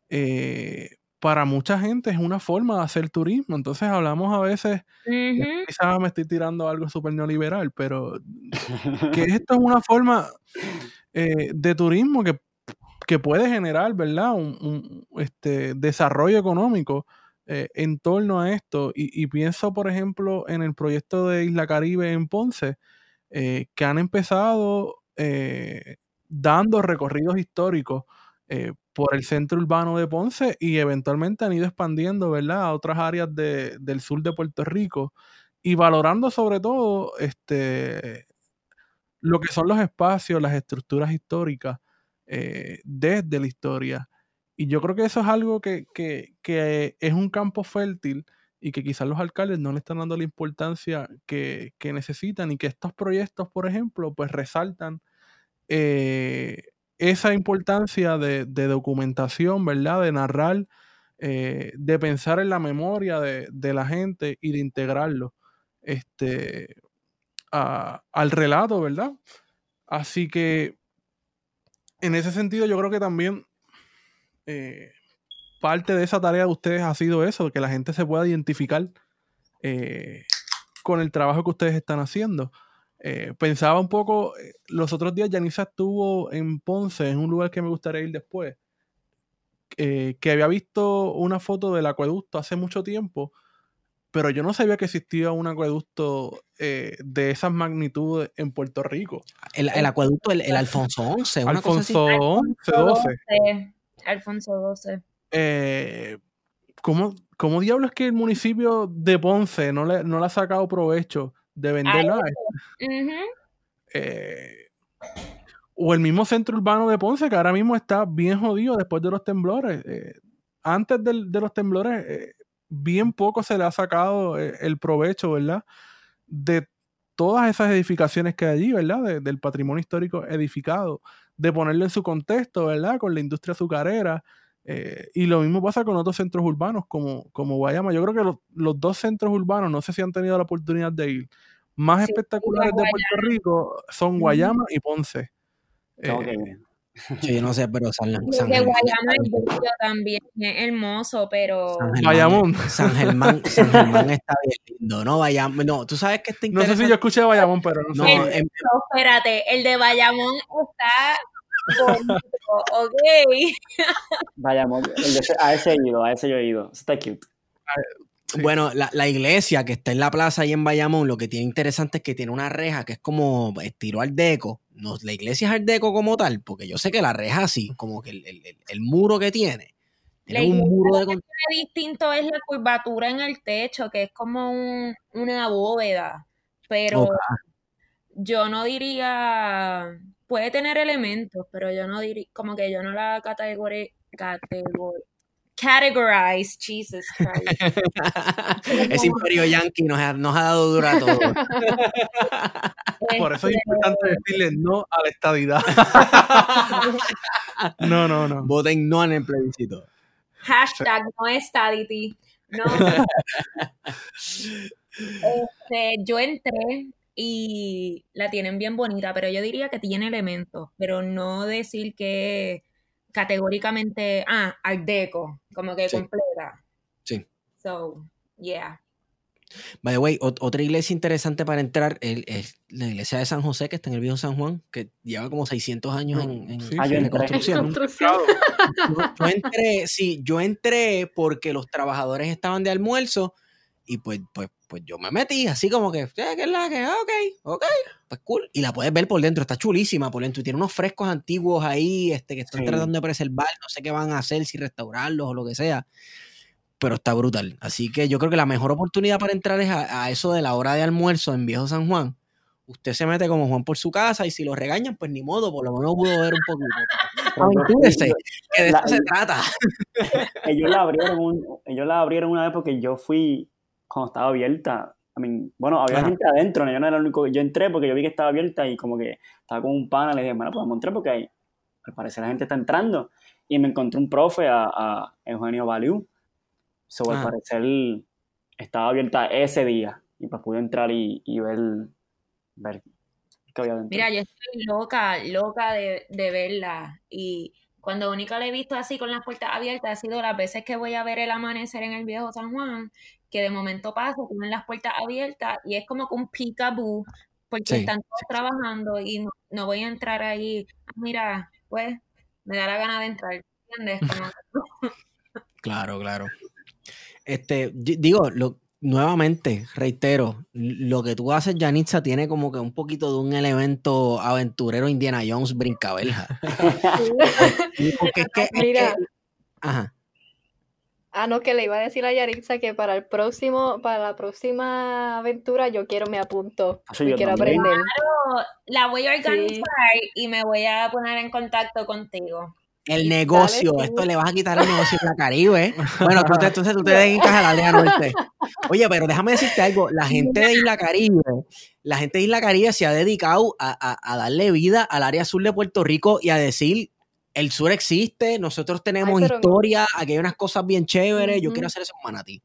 eh, para mucha gente es una forma de hacer turismo. Entonces hablamos a veces, quizás me estoy tirando algo súper neoliberal, pero que esto es una forma eh, de turismo que, que puede generar, ¿verdad? Un, un, este, desarrollo económico eh, en torno a esto. Y, y pienso, por ejemplo, en el proyecto de Isla Caribe en Ponce, eh, que han empezado dando recorridos históricos eh, por el centro urbano de Ponce y eventualmente han ido expandiendo, ¿verdad?, a otras áreas de- del sur de Puerto Rico y valorando sobre todo este, lo que son los espacios, las estructuras históricas eh, desde la historia. Y yo creo que eso es algo que, que- que es un campo fértil y que quizás los alcaldes no le están dando la importancia que, que necesitan y que estos proyectos, por ejemplo, pues resaltan eh, esa importancia de, de documentación, ¿verdad? De narrar, eh, de pensar en la memoria de, la gente y de integrarlo este, al relato, ¿verdad? Así que en ese sentido yo creo que también eh, parte de esa tarea de ustedes ha sido eso, que la gente se pueda identificar eh, con el trabajo que ustedes están haciendo. Eh, pensaba un poco, eh, los otros días Yanisa estuvo en Ponce, en un lugar que me gustaría ir después, eh, que había visto una foto del acueducto hace mucho tiempo, pero yo no sabía que existía un acueducto eh, de esas magnitudes en Puerto Rico. El, el acueducto, el, el Alfonso XI, una cosa así. Alfonso XI, 12. XII. Alfonso XII. eh, ¿cómo, ¿cómo diablos es que el municipio de Ponce no le, no le ha sacado provecho de venderla? Ujú. Eh, o el mismo centro urbano de Ponce, que ahora mismo está bien jodido después de los temblores. Eh, antes del- de los temblores, eh, bien poco se le ha sacado el provecho, ¿verdad? De todas esas edificaciones que hay allí, ¿verdad? De- del patrimonio histórico edificado, de ponerlo en su contexto, ¿verdad? Con la industria azucarera. Eh, y lo mismo pasa con otros centros urbanos como, como Guayama. Yo creo que los, los dos centros urbanos, no sé si han tenido la oportunidad de ir, más Sí, espectaculares de Puerto Rico son Guayama y Ponce. Tengo Eh, Yo no sé, pero San, de Germán, Guayama es también, es hermoso, pero San Germán, Bayamón. San Germán, San Germán está bien lindo, ¿no? Bayamón, no, tú sabes que está No sé si yo escuché Bayamón, pero no, No, sé. El- No, espérate, el de Bayamón está bonito, ok. Vayamos, a ese he ido, a ese yo he ido. Está cute. Sí. Bueno, la, la iglesia que está en la plaza ahí en Bayamón, lo que tiene interesante es que tiene una reja que es como estilo art deco. No, la iglesia es art deco como tal, porque yo sé que la reja así, como que el, el- el- el muro que tiene. La Tiene un muro de... que tiene distinto es la curvatura en el techo, que es como un- una bóveda, pero yo no diría, puede tener elementos, pero yo no diría, como que yo no la categori, categori, categorize, Jesus Christ. Ese imperio yankee nos ha, nos ha dado duro a todos. Por eso es Este, importante decirle no a la estadidad. no, no, no. Voten no en el plebiscito. Hashtag no estadity. No. Este, yo entré y la tienen bien bonita, pero yo diría que tiene elementos, pero no decir que categóricamente, ah, art deco, como que Sí. completa. Sí. So, yeah. By the way, ot- otra iglesia interesante para entrar es la iglesia de San José, que está en el viejo San Juan, que lleva como 600 años en, en- Sí, en. Construcción. Yo, yo entré, sí, yo entré porque los trabajadores estaban de almuerzo y pues, pues, pues yo me metí así como que, "Eh, ¿qué es la que? Ah, ok, ok, pues cool. Y la puedes ver por dentro, está chulísima por dentro. y Tiene unos frescos antiguos ahí este, que están Sí. tratando de preservar, no sé qué van a hacer, si restaurarlos o lo que sea. Pero está brutal. Así que yo creo que la mejor oportunidad para entrar es a, a eso de la hora de almuerzo en Viejo San Juan. Usted se mete como Juan por su casa y si lo regañan, pues ni modo, por lo menos pudo ver un poquito. Aventúrese, que de La- eso se trata. ellos la abrieron un- ellos la abrieron una vez porque yo fui cuando estaba abierta I mean, bueno había Ajá. gente adentro ¿no? yo no era el único yo entré porque yo vi que estaba abierta y como que estaba con un pana le dije bueno podemos entrar porque hay, al parecer la gente está entrando y me encontré un profe a, a Eugenio Baliu so, al Ajá. parecer estaba abierta ese día y pues pude entrar y, y ver ver qué había adentro Mira, yo estoy loca, loca de, de verla. Y cuando única la he visto así con las puertas abiertas ha sido las veces que voy a ver el amanecer en el viejo San Juan, que de momento paso, tienen las puertas abiertas y es como que un peekaboo, porque Sí, están todos trabajando y no, no voy a entrar ahí. Ah, Mira, pues me da la gana de entrar, ¿entiendes? Como- Claro, claro. Este, di- digo, lo, nuevamente, reitero, lo que tú haces, Yanitza, tiene como que un poquito de un elemento aventurero Indiana Jones brincaberja. Sí, Porque es que, es Mira. que- ajá. Ah, no, que le iba a decir a Yaritza que para el próximo, para la próxima aventura yo quiero, me apunto. Ah, sí, quiero también. aprender. la voy a organizar y me voy a poner en contacto contigo. El negocio, Dale, esto le vas a quitar el negocio a la Caribe. Bueno, tú te- entonces tú te dedicas a la Liga Norte. Oye, pero déjame decirte algo, la gente de Isla Caribe, la gente de Isla Caribe se ha dedicado a, a- a darle vida al área sur de Puerto Rico y a decir, el sur existe, nosotros tenemos Ay, pero- historia, aquí hay unas cosas bien chéveres, yo quiero hacer eso en Manatí.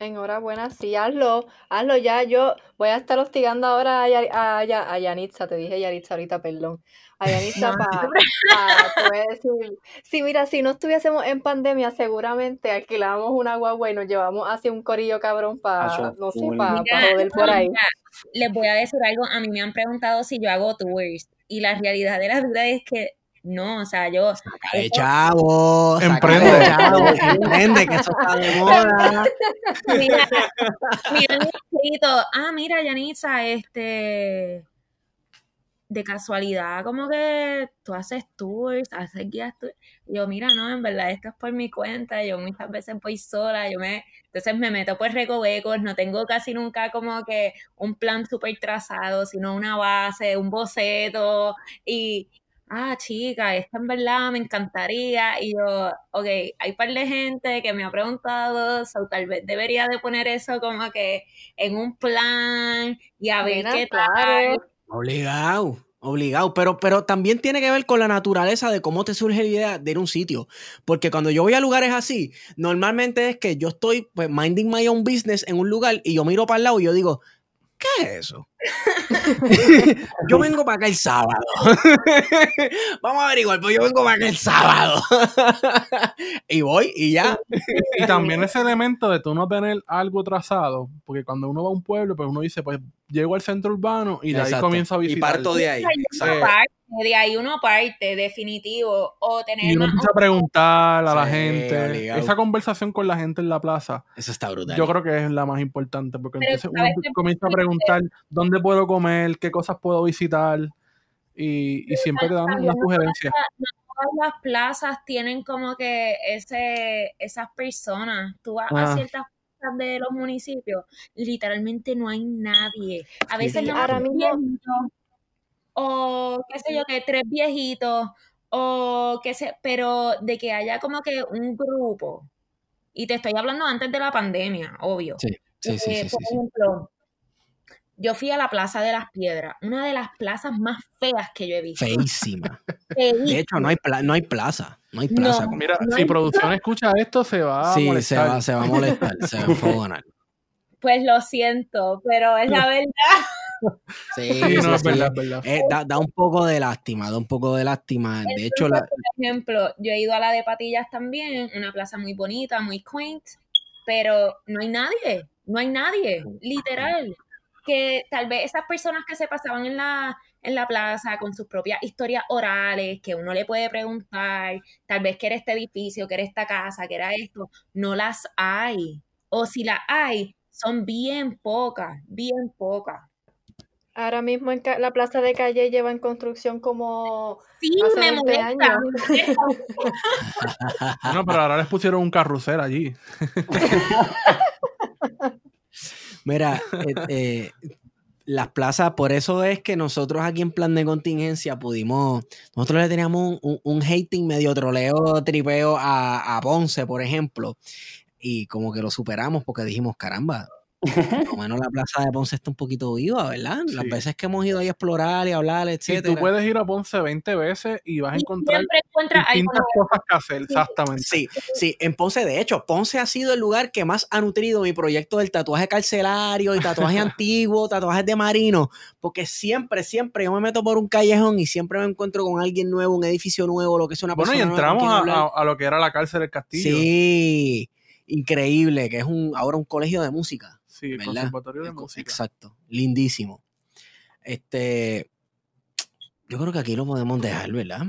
Enhorabuena, sí, hazlo, hazlo ya. Yo voy a estar hostigando ahora a, Yar- a, Ya- a Yanitza, te dije Yaritza ahorita, perdón. A Yanitza No, para decir. Sí, mira, si no estuviésemos en pandemia, seguramente alquilamos una guagua y nos llevamos así un corillo cabrón para, no sé, para Mira, joder por ahí. mira, les voy a decir algo. A mí me han preguntado si yo hago tours. Y la realidad de la vida es que no, o sea, yo. Cae chavo, saca Emprende. de chavo, emprende, que eso está de moda. Mira, han escrito, ah, mira, Yanitza, este. De casualidad, como que tú haces tours, haces guías tours. Y yo, mira, no, en verdad, esto es por mi cuenta. Yo muchas veces voy sola, yo me. Entonces me meto por recovecos, no tengo casi nunca como que un plan súper trazado, sino una base, un boceto. Y, ah, chica, esto en verdad me encantaría. Y yo, ok, hay un par de gente que me ha preguntado, so, tal vez debería de poner eso como que en un plan y a ver qué tal. Obligado, obligado, pero, pero también tiene que ver con la naturaleza de cómo te surge la idea de ir a un sitio, porque cuando yo voy a lugares así, normalmente es que yo estoy pues minding my own business en un lugar y yo miro para el lado y yo digo, ¿qué es eso? yo vengo para acá el sábado. Vamos a averiguar, pues yo vengo para acá el sábado. y voy y ya. Y también ese elemento de tú no tener algo trazado, porque cuando uno va a un pueblo, pues uno dice, pues llego al centro urbano y de ahí comienzo a Y visitar. parto de ahí. De ahí uno parte, definitivo. O tener Y uno más empieza a preguntar a la gente. obligado. Esa conversación con la gente en la plaza, Eso está brutal. yo creo que es la más importante, porque Pero entonces uno comienza a preguntar dónde puedo comer, qué cosas puedo visitar, y, y siempre te dan unas no sugerencias. todas las plazas tienen como que ese, esas personas. Tú vas Ah. a ciertas plazas de los municipios, literalmente no hay nadie. A veces Sí, no ahora hay mismo- viejitos, o qué sé yo, que tres viejitos, o qué sé, pero de que haya como que un grupo. Y te estoy hablando antes de la pandemia, obvio. Sí, sí, sí, Eh, sí, por sí, sí. ejemplo, yo fui a la Plaza de las Piedras, una de las plazas más feas que yo he visto. Feísima. De hecho, no hay, pla- no hay plaza. No hay plaza. No. Mira, No si hay- producción escucha esto, se va a Sí, se molestar. va, se va a molestar, se va a enfogonar. Pues lo siento, pero es la verdad. Sí, no, es sí. verdad, es verdad. Eh, da, da un poco de lástima, da un poco de lástima. De hecho, la, por ejemplo, yo he ido a la de Patillas también, una plaza muy bonita, muy quaint, pero no hay nadie. no hay nadie, literal. Que tal vez esas personas que se pasaban en la, en la plaza con sus propias historias orales, que uno le puede preguntar, tal vez que era este edificio, que era esta casa, que era esto, no las hay. O si las hay, son bien pocas, bien pocas. Ahora mismo en la plaza de calle lleva en construcción como Sí, hace me 20 molesta. años. Bueno, pero ahora les pusieron un carrusel allí. Mira, eh, eh, las plazas, por eso es que nosotros aquí en plan de contingencia pudimos, nosotros le teníamos un, un- un hating medio troleo, tripeo a, a Ponce, por ejemplo, y como que lo superamos porque dijimos, caramba, por lo menos la plaza de Ponce está un poquito viva, ¿verdad? Las veces que hemos ido ahí a explorar y hablar, Y etcétera. tú puedes ir a Ponce 20 veces y vas a Y encontrar siempre encuentras algo distintas cosas que hacer, exactamente. Sí, sí, en Ponce, de hecho, Ponce ha sido el lugar que más ha nutrido mi proyecto del tatuaje carcelario y tatuaje antiguo, tatuajes de marino, porque siempre, siempre yo me meto por un callejón y siempre me encuentro con alguien nuevo, un edificio nuevo, lo que sea una Bueno, y persona nueva con entramos a- a lo que era la cárcel del castillo. Sí, increíble, que es un ahora un colegio de música. Sí, el ¿verdad? conservatorio de El música. Exacto, lindísimo. Este, yo creo que aquí lo podemos dejar, ¿verdad?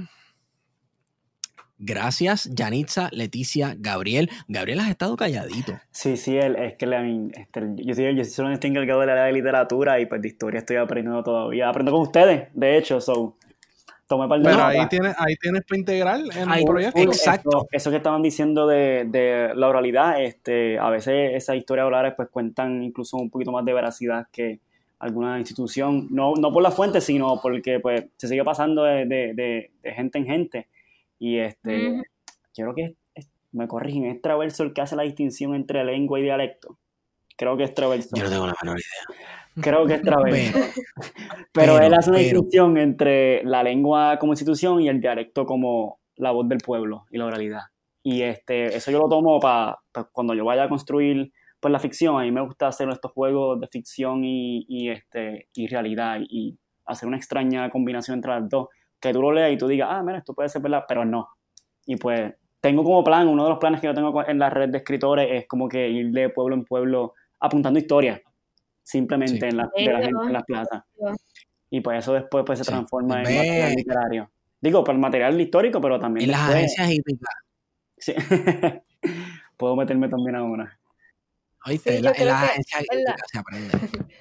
Gracias, Yanitza, Leticia, Gabriel. Gabriel has estado calladito. Sí, sí, el, es que la- este, yo, soy, yo solo estoy encargado de la de literatura y pues de historia estoy aprendiendo todavía. Aprendo con ustedes, de hecho, so, tomé par de Pero notas. ahí tienes, ahí tienes para integrar en Ahí- el proyecto. Exacto. Eso, eso que estaban diciendo de, de la oralidad, este, a veces esas historias orales pues cuentan incluso un poquito más de veracidad que alguna institución, no, no por la fuente, sino porque pues se sigue pasando de, de- de- de gente en gente. Y este, yo creo que es- es- me corrigen, es Traverso el que hace la distinción entre lengua y dialecto. Creo que es Traverso. Yo no tengo la menor idea. Creo que es Traverso. Pero, Pero, Pero, él hace una distinción entre la lengua como institución y el dialecto como la voz del pueblo y la oralidad. Y este, eso yo lo tomo para cuando yo vaya a construir pues, la ficción. A mí me gusta hacer estos juegos de ficción y, y, este, y realidad y hacer una extraña combinación entre las dos. Que tú lo leas y tú digas, ah, mira, esto puede ser verdad, pero no. Y pues tengo como plan, uno de los planes que yo tengo en la red de escritores es como que ir de pueblo en pueblo apuntando historias simplemente Sí. en, la, de la Bello. gente en las plazas. Y pues eso después pues, se Sí. transforma en material literario. Digo, por material histórico, pero también en las después- agencias hípicas. sí. puedo meterme también a una. ¿Oíste? Sí, En la- las agencias hípicas se aprende.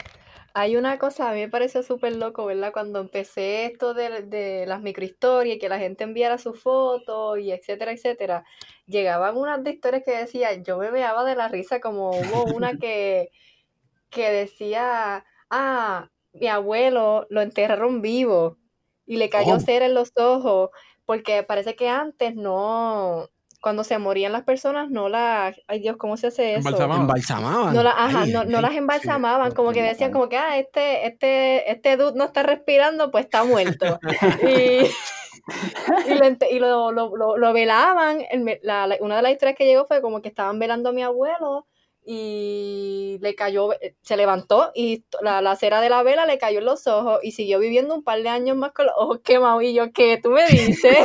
Hay una cosa, a mí me pareció súper loco, ¿verdad? Cuando empecé esto de, de las microhistorias y que la gente enviara sus fotos y etcétera, etcétera, llegaban unas de historias que decía, yo me veaba de la risa, como hubo una que, que decía, ah, mi abuelo lo enterraron vivo y le cayó Oh. cera en los ojos, porque parece que antes no, cuando se morían las personas, no las, ay Dios, ¿cómo se hace eso? Embalsamaban. Embalsamaban. No, la, ajá, Ay, no, ay, no ay. las embalsamaban, como que decían como que, ah, este, este, este dude no está respirando, pues está muerto. y y, lo, ente- y lo, lo, lo- lo velaban. El me- la- la- una de las historias que llegó fue como que estaban velando a mi abuelo y le cayó, eh, se levantó y la, la cera de la vela le cayó en los ojos y siguió viviendo un par de años más con los ojos quemados. Y yo, ¿qué tú me dices?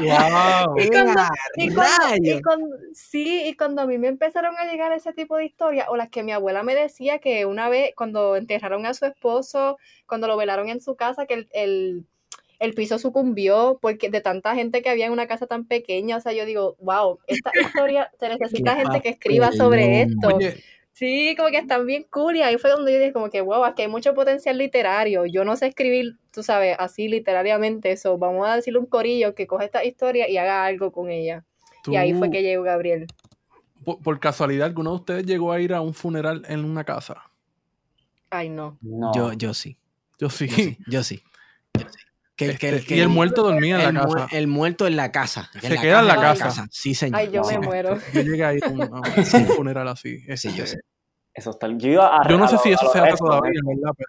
Wow. Y cuando- ¡Ea, Y cuando, y rayos! cuando- sí, y cuando a mí me empezaron a llegar ese tipo de historias, o las que mi abuela me decía que una vez, cuando enterraron a su esposo, cuando lo velaron en su casa, que el, el, el piso sucumbió porque de tanta gente que había en una casa tan pequeña, o sea, yo digo, wow, esta historia, se necesita gente que escriba sobre esto. Oye, Sí, como que están bien cool y ahí fue donde yo dije como que, wow, aquí hay mucho potencial literario. Yo no sé escribir, tú sabes, así literariamente eso. Vamos a decirle a un corillo que coja esta historia y haga algo con ella. Y ahí fue que llegó Gabriel. por, por casualidad, ¿alguno de ustedes llegó a ir a un funeral en una casa? Ay, no. No. Yo, yo sí. Yo sí. Yo sí. Yo sí. yo sí. Que, Este, que- que y el muerto dormía en el, la mu- casa. el muerto en la casa. Se queda en la casa. Sí, señor. Ay, yo me muero. Yo llegué a ir a un, a un funeral así. Sí, yo Este, sé. Eso está. Yo iba a. Yo no a sé si eso se hace todavía. ¿verdad? Pero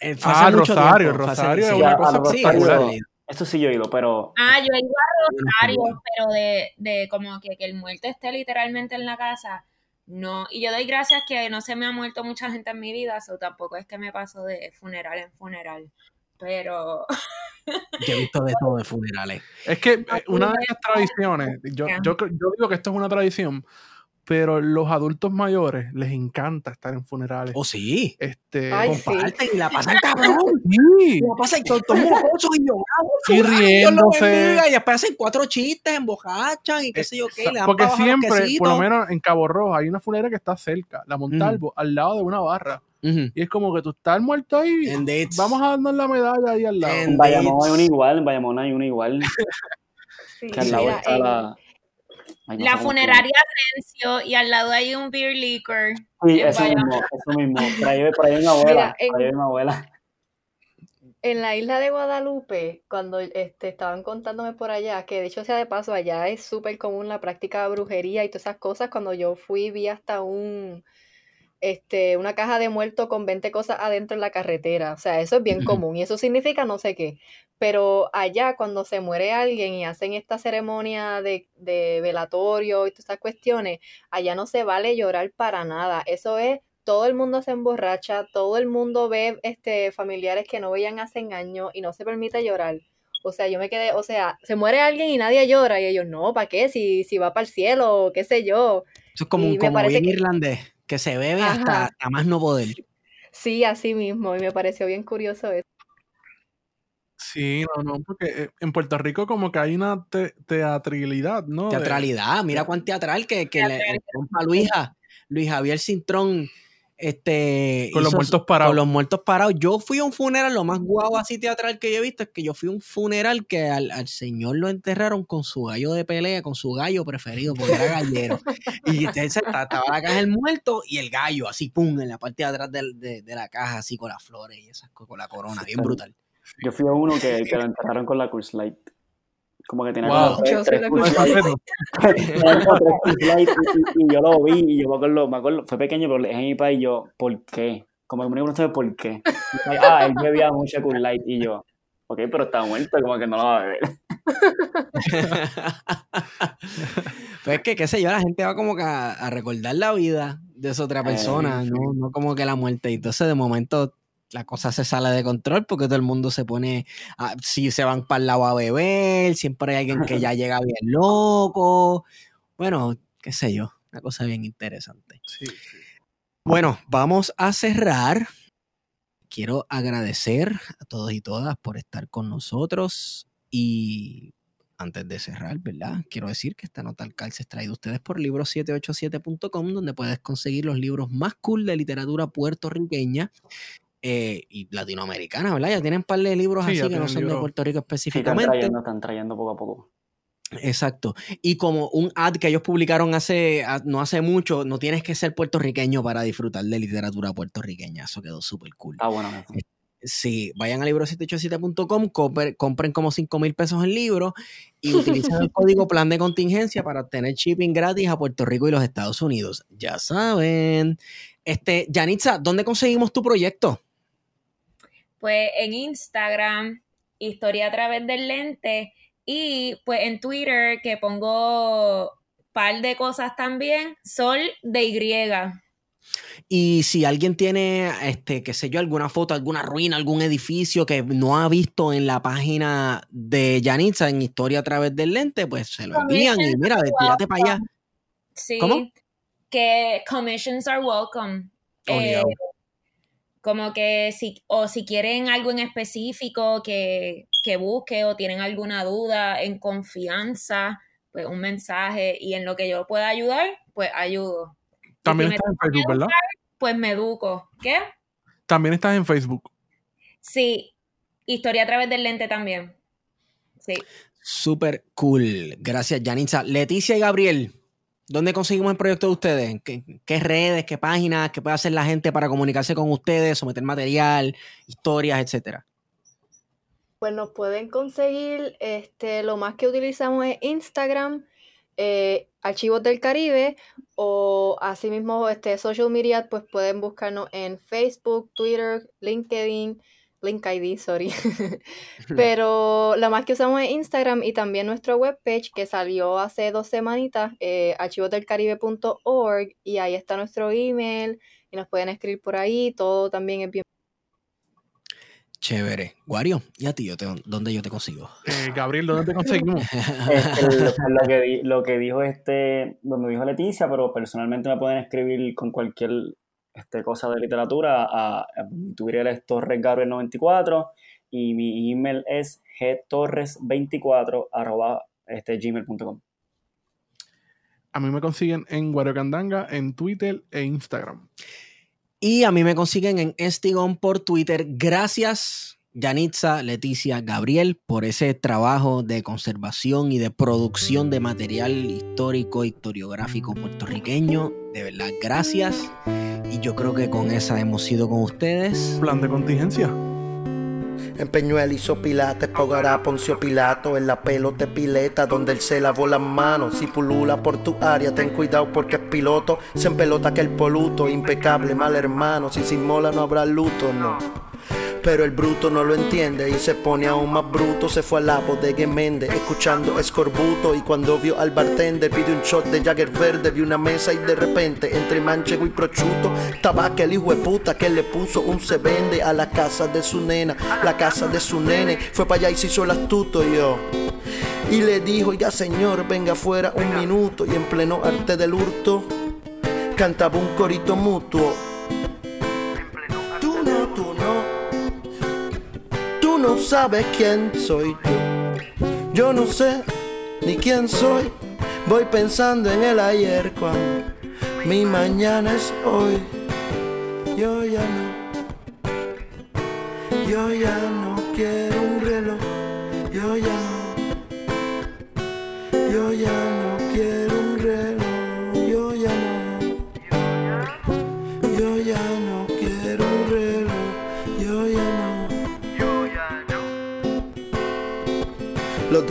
Eh, Ah, Rosario, tiempo, Rosario es sí, una a cosa Sí, Rosario. Eso sí yo he ido, pero. Ah, yo he ido a Rosario, pero de, de como que, que el muerto esté literalmente en la casa, no. Y yo doy gracias que no se me ha muerto mucha gente en mi vida, o tampoco es que me paso de funeral en funeral. Pero Yo he visto de todo de funerales. es que eh, una de esas tradiciones, yo, yo, yo digo que esto es una tradición pero los adultos mayores les encanta estar en funerales. Oh, sí. Este, Ay, sí. Comparten y la pasan cabrón. sí, Y la pasan todo, todo mocoso y llorando. Y riéndose. bendiga, Y después hacen cuatro chistes, embojachan y qué sé yo qué. Le dan porque siempre, por lo menos en Cabo Rojo, hay una funeraria que está cerca, la Montalvo, al lado de una barra. Y es como que tú estás muerto ahí, vamos a darnos la medalla ahí al lado. En Bayamón hay una igual, en Bayamón hay una igual. Sí, Que al lado mira, está la. Ay, no funeraria Rencio y al lado hay un beer liquor. Sí, eso Bayamón. mismo, eso mismo. Por ahí, por ahí hay mi abuela. Mira, en- Por ahí hay mi abuela. En la isla de Guadalupe, cuando este, estaban contándome por allá, que de hecho sea de paso, allá es súper común la práctica de brujería y todas esas cosas, cuando yo fui vi hasta un este, una caja de muertos con 20 cosas adentro en la carretera. O sea, eso es bien común y eso significa no sé qué. Pero allá cuando se muere alguien y hacen esta ceremonia de, de velatorio y todas estas cuestiones, allá no se vale llorar para nada. Eso es todo el mundo se emborracha, todo el mundo ve este, familiares que no veían hace años y no se permite llorar. O sea, yo me quedé, o sea, se muere alguien y nadie llora y ellos, no, ¿para qué? Si, si va para el cielo, qué sé yo. Eso es como, Y me como bien que- irlandés, que se bebe Ajá. hasta, hasta más no poder. Sí, así mismo, y me pareció bien curioso eso. Sí, no, no, porque eh, en Puerto Rico como que hay una te- teatralidad, ¿no? Teatralidad, mira cuán teatral que, que le, compa Luisa, Luis Javier Cintrón, este Con los muertos parados. Con los muertos parados. Yo fui a un funeral, lo más guau así teatral que yo he visto es que yo fui a un funeral que al, al señor lo enterraron con su gallo de pelea, con su gallo preferido, porque era gallero. y entonces estaba estaba la caja del muerto y el gallo, así, pum, en la parte de atrás de, de la caja, así con las flores y esas cosas, con la corona, bien brutal. Yo fui a uno que, que lo enterraron con la Curse Light. Como que tenía Wow. como tres, Yo tres y, yo lo vi y yo me acuerdo, me acuerdo, fue pequeño, pero le dije a mi padre y yo, ¿por qué? Como que me pregunté por qué. Y ah, él bebía mucha Curse Light y yo, ok, pero está muerto, como que no lo va a beber. Pues es que, qué sé yo, la gente va como que a, a recordar la vida de esa otra persona, sí. no, no como que la muerte. Y entonces de momento la cosa se sale de control porque todo el mundo se pone, a- si se van para el lado a beber, siempre hay alguien que ya llega bien loco. Bueno, qué sé yo, una cosa bien interesante. Sí, sí. Bueno, vamos a cerrar. Quiero agradecer a todos y todas por estar con nosotros y antes de cerrar, ¿verdad? Quiero decir que esta nota al calce es traída a ustedes por libros787.com donde puedes conseguir los libros más cool de literatura puertorriqueña eh, y latinoamericana, ¿verdad? Ya tienen un par de libros Sí, así que no son de. Puerto Rico Sí, están específicamente. trayendo, están trayendo poco a poco. Exacto. Y como un ad que ellos publicaron hace no hace mucho, no tienes que ser puertorriqueño para disfrutar de literatura puertorriqueña. Eso quedó súper cool. Está bueno eso. Sí, vayan a libro787.com, compren, compren como 5 mil pesos en libro y utilicen el código plan de contingencia para obtener shipping gratis a Puerto Rico y los Estados Unidos. Ya saben. Este, Yanitza, ¿dónde conseguimos tu proyecto? Pues en Instagram, historia a través del lente. Y pues en Twitter, que pongo par de cosas también, sol de Y. Y si alguien tiene, este, qué sé yo, alguna foto, alguna ruina, algún edificio que no ha visto en la página de Yanitza en Historia a través del lente, pues se lo envían y mira, tírate para allá. Sí. ¿Cómo? Que commissions are welcome. Eh. Como que si, o si quieren algo en específico que, que busque o tienen alguna duda en confianza, pues un mensaje y en lo que yo pueda ayudar, pues ayudo. También si estás en Facebook, ¿verdad? Pues me educo. ¿Qué? También estás en Facebook. Sí. Historia a través del lente también. Sí. Súper cool. Gracias, Yanitza. Leticia y Gabriel, ¿dónde conseguimos el proyecto de ustedes? ¿Qué, redes, qué páginas, qué puede hacer la gente para comunicarse con ustedes, someter material, historias, etcétera? Pues nos pueden conseguir, este, lo más que utilizamos es Instagram, eh, Archivos del Caribe, o asimismo este, social media, pues pueden buscarnos en Facebook, Twitter, LinkedIn, LinkedIn, sorry. Pero lo más que usamos es Instagram y también nuestra webpage que salió hace dos semanitas, eh, archivosdelcaribe.org, y ahí está nuestro email, y nos pueden escribir por ahí, todo también es bien Chévere. Guario, ¿y a ti yo te- dónde yo te consigo? Eh, Gabriel, ¿dónde te conseguimos? Este, lo, lo que, di- lo que dijo este, lo que dijo Leticia, pero personalmente me pueden escribir con cualquier este, cosa de literatura. A, a- mi Twitter es torresgabriel94 y mi email es gtorres24 arroba este, gmail.com. A mí me consiguen en Guario Candanga, en Twitter e Instagram. Y a mí me consiguen en Estigón por Twitter. Gracias, Yanitza, Leticia, Gabriel, por ese trabajo de conservación y de producción de material histórico, historiográfico puertorriqueño. De verdad, gracias. Y yo creo que con esa hemos ido con ustedes. Plan de contingencia. En Peñuel hizo pilates, Pogará Poncio Pilato, en la pelota pileta donde él se lavó las manos. Si pulula por tu área, ten cuidado porque es piloto. Se empelota que el poluto, impecable, mal hermano. Si sin mola no habrá luto, no. Pero el bruto no lo entiende y se pone aún más bruto. Se fue a la bodega en Méndez, escuchando escorbuto. Y cuando vio al bartender, pide un shot de Jagger verde. Vi una mesa y de repente, entre manchego y prochuto, estaba aquel hijo de puta que le puso un se vende a la casa de su nena, la casa de su nene. Fue para allá y se hizo el astuto yo. Y le dijo, ya señor, venga afuera un minuto. Y en pleno arte del hurto, cantaba un corito mutuo. No sabes quién soy yo. Yo no sé ni quién soy. Voy pensando en el ayer cuando mi mañana es hoy. Yo ya no. Yo ya no quiero un reloj. Yo ya no. Yo ya no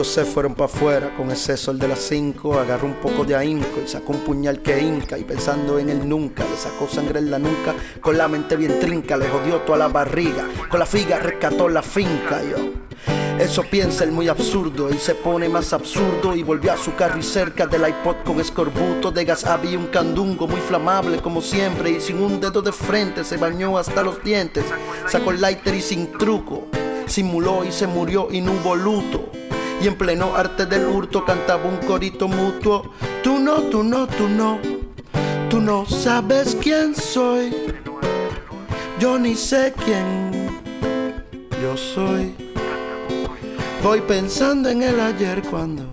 Se fueron para afuera con ese sol de las cinco. Agarró un poco de ahínco y sacó un puñal que hinca. Y pensando en él nunca, le sacó sangre en la nuca. Con la mente bien trinca, le jodió toda la barriga. Con la figa rescató la finca, yo. Eso piensa el muy absurdo y se pone más absurdo y volvió a su carro y cerca del iPod con escorbuto de gas había un candungo muy flamable como siempre y sin un dedo de frente se bañó hasta los dientes, sacó el lighter y sin truco, simuló y se murió y no hubo luto. Y en pleno arte del hurto cantaba un corito mutuo. Tú no, tú no, tú no. Tú no sabes quién soy. Yo ni sé quién yo soy. Voy pensando en el ayer cuando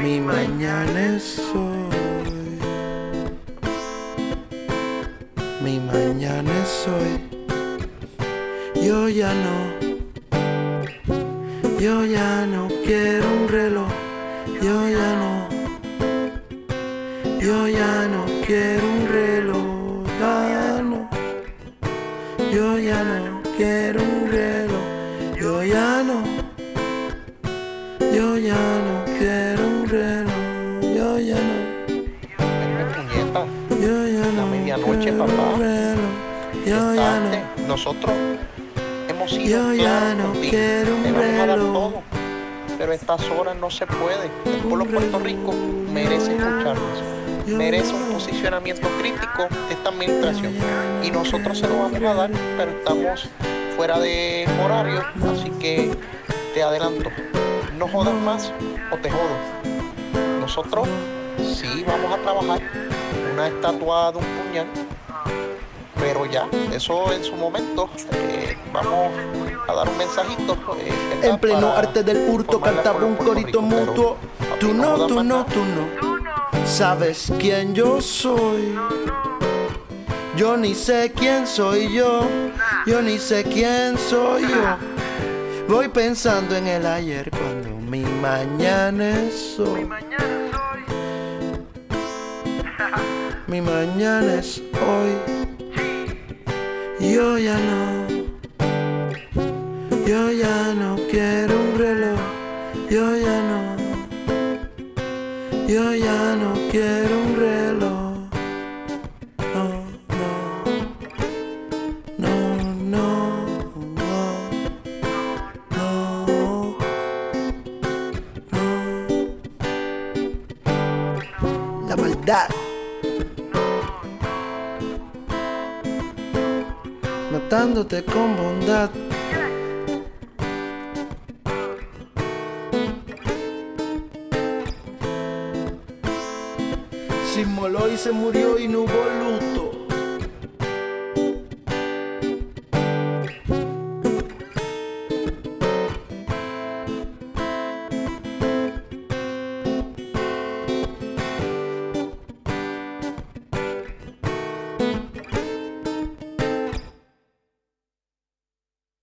mi mañana es hoy. Mi mañana es hoy. Yo ya no. Yo ya no quiero un reloj. Yo ya no. Yo ya no quiero un reloj. Ya no. Yo ya no quiero un reloj. Yo ya no. Yo ya no quiero un reloj. Yo ya no. Venme, puñeta. Yo ya no. medianoche, quiero papá. un reloj. Yo Es ya tarde. no. Nosotros Yo ya no quiero un reloj. todo. Pero estas horas no se puede. El pueblo de Puerto Rico merece escucharnos. Merece un posicionamiento crítico de esta administración. Y nosotros se lo vamos a dar, pero estamos fuera de horario. Así que te adelanto. No jodas más o te jodo. Nosotros sí vamos a trabajar una estatua de un puñal pero ya, eso en su momento, eh, vamos a dar un mensajito. eh. En pleno arte del hurto cantaba un corito mutuo. Tú no, tú no, tú no. ¿Sabes quién yo soy? Yo ni sé quién soy yo. Yo ni sé quién soy yo. Voy pensando en el ayer cuando mi mañana es hoy. Mi mañana es hoy. Yo ya no. Yo ya no quiero un reloj. Yo ya no. Yo ya no quiero tratándote con bondad. Sismoló y se murió y no hubo luto.